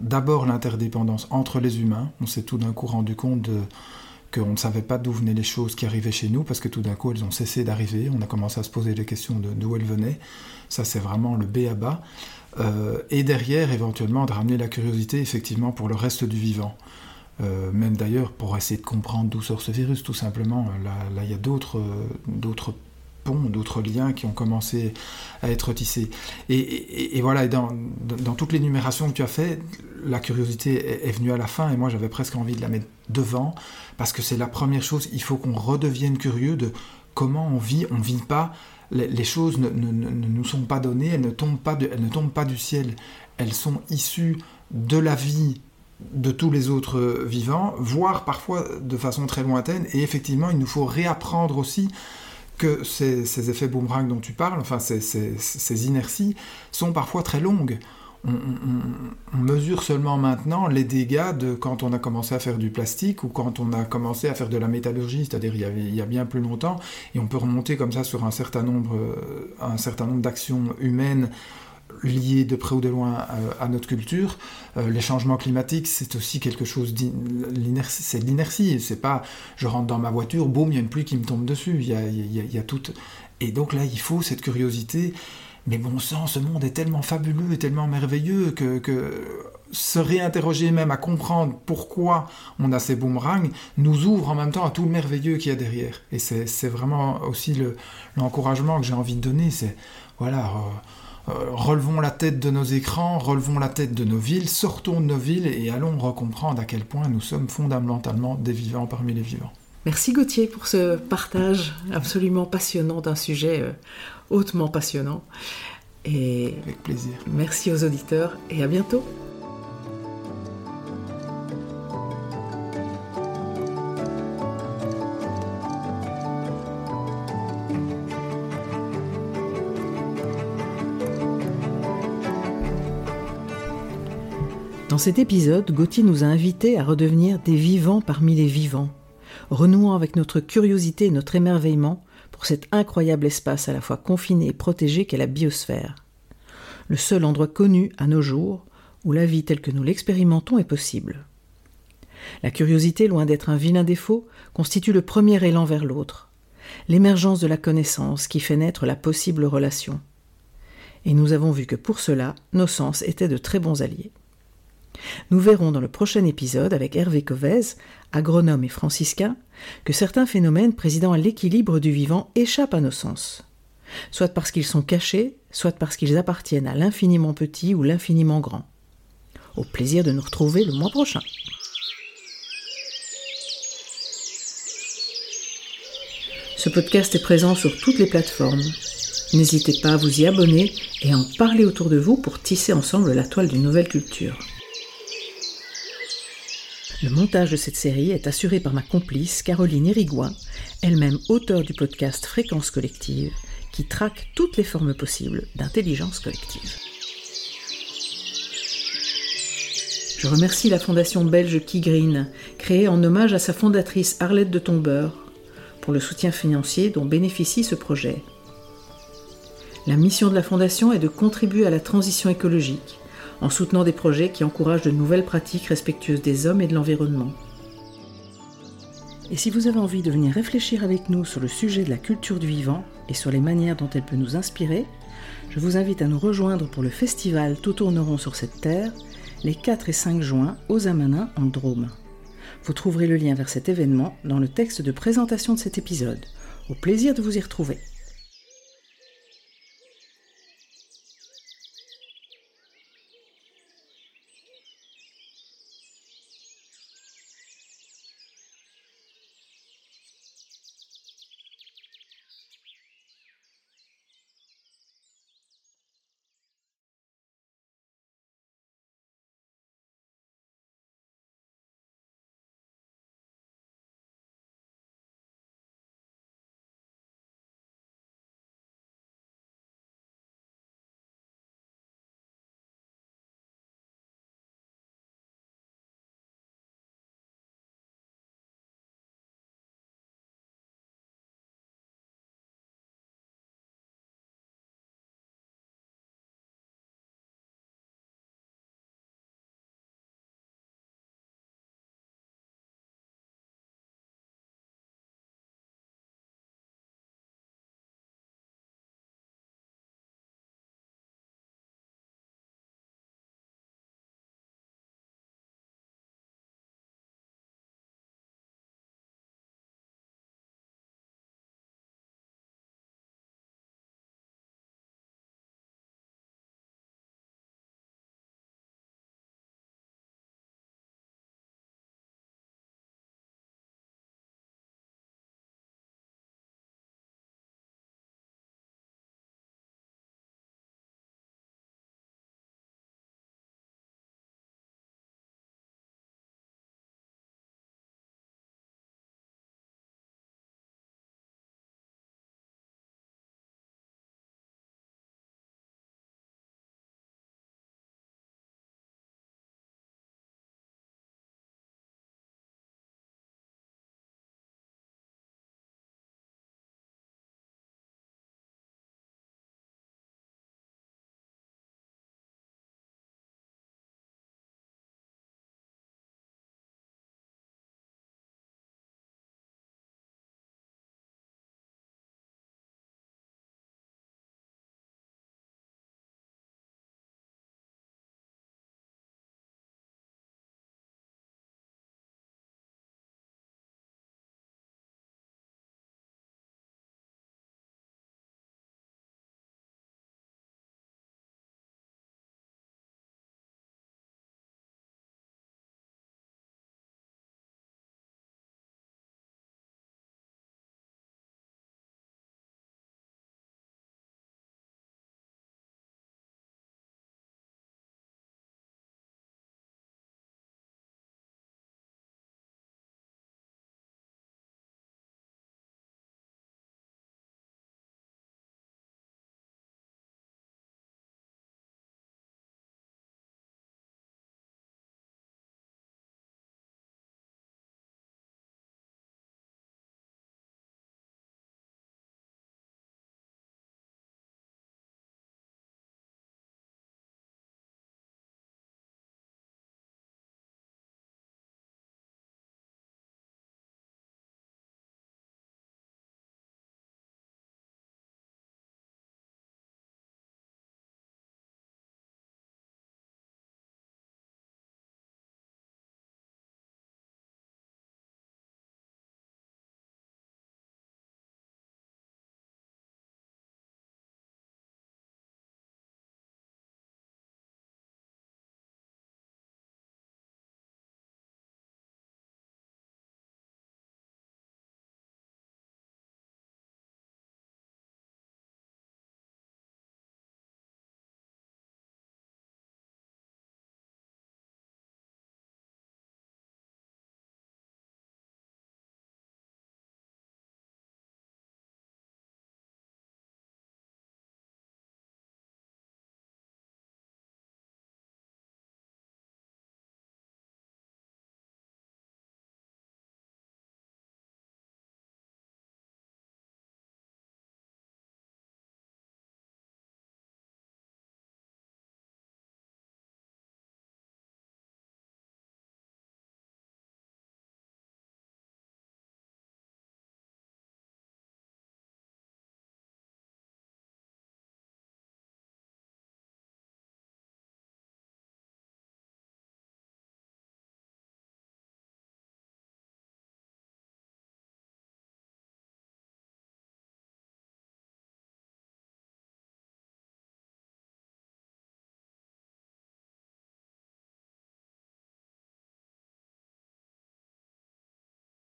d'abord l'interdépendance entre les humains, on s'est tout d'un coup rendu compte de, qu'on ne savait pas d'où venaient les choses qui arrivaient chez nous, parce que tout d'un coup elles ont cessé d'arriver, on a commencé à se poser les questions d'où elles venaient, ça c'est vraiment le B à bas, euh, et derrière éventuellement de ramener la curiosité effectivement pour le reste du vivant. Euh, même d'ailleurs pour essayer de comprendre d'où sort ce virus, tout simplement. Là, il y a d'autres, ponts, d'autres liens qui ont commencé à être tissés. Et, voilà, dans, dans, toute l'énumération que tu as fait, la curiosité est, venue à la fin, et moi j'avais presque envie de la mettre devant, parce que c'est la première chose, il faut qu'on redevienne curieux de comment on vit, on ne vit pas, les, choses ne, nous sont pas données, elles ne, tombent pas elles ne tombent pas du ciel, elles sont issues de la vie de tous les autres vivants, voire parfois de façon très lointaine. Et effectivement, il nous faut réapprendre aussi que ces, effets boomerang dont tu parles, enfin ces, inerties, sont parfois très longues. On, mesure seulement maintenant les dégâts de quand on a commencé à faire du plastique ou quand on a commencé à faire de la métallurgie, c'est-à-dire il, y a bien plus longtemps, et on peut remonter comme ça sur un certain nombre, euh, un certain nombre d'actions humaines liées de près ou de loin euh, à, notre culture. Euh, les changements climatiques, c'est aussi quelque chose d'inertie. C'est l'inertie. C'est pas je rentre dans ma voiture, boum, il y a une pluie qui me tombe dessus. Il y a, il y a, tout. Et donc là, il faut cette curiosité. Mais bon sang, ce monde est tellement fabuleux et tellement merveilleux que, se réinterroger même à comprendre pourquoi on a ces boomerangs nous ouvre en même temps à tout le merveilleux qu'il y a derrière. Et c'est vraiment aussi l'encouragement que j'ai envie de donner. C'est voilà. Euh, euh, relevons la tête de nos écrans, relevons la tête de nos villes, sortons de nos villes et allons recomprendre à quel point nous sommes fondamentalement des vivants parmi les vivants. Merci Gauthier pour ce partage absolument passionnant d'un sujet euh, hautement passionnant. Et Avec plaisir. Merci aux auditeurs et à bientôt. Dans cet épisode, Gauthier nous a invités à redevenir des vivants parmi les vivants, renouant avec notre curiosité et notre émerveillement pour cet incroyable espace à la fois confiné et protégé qu'est la biosphère. Le seul endroit connu à nos jours où la vie telle que nous l'expérimentons est possible. La curiosité, loin d'être un vilain défaut, constitue le premier élan vers l'autre, l'émergence de la connaissance qui fait naître la possible relation. Et nous avons vu que pour cela, nos sens étaient de très bons alliés. Nous verrons dans le prochain épisode avec Hervé Covez, agronome et franciscain, que certains phénomènes présidant à l'équilibre du vivant échappent à nos sens, soit parce qu'ils sont cachés, soit parce qu'ils appartiennent à l'infiniment petit ou l'infiniment grand. Au plaisir de nous retrouver le mois prochain. Ce podcast est présent sur toutes les plateformes. N'hésitez pas à vous y abonner et à en parler autour de vous pour tisser ensemble la toile d'une nouvelle culture. Le montage de cette série est assuré par ma complice Caroline Irigoyen, elle-même auteure du podcast Fréquence collective, qui traque toutes les formes possibles d'intelligence collective. Je remercie la fondation belge Key Green, créée en hommage à sa fondatrice Arlette de Tombeur, pour le soutien financier dont bénéficie ce projet. La mission de la fondation est de contribuer à la transition écologique en soutenant des projets qui encouragent de nouvelles pratiques respectueuses des hommes et de l'environnement. Et si vous avez envie de venir réfléchir avec nous sur le sujet de la culture du vivant et sur les manières dont elle peut nous inspirer, je vous invite à nous rejoindre pour le festival Tout tourneront sur cette terre les 4 et 5 juin aux Amanins en Drôme. Vous trouverez le lien vers cet événement dans le texte de présentation de cet épisode. Au plaisir de vous y retrouver.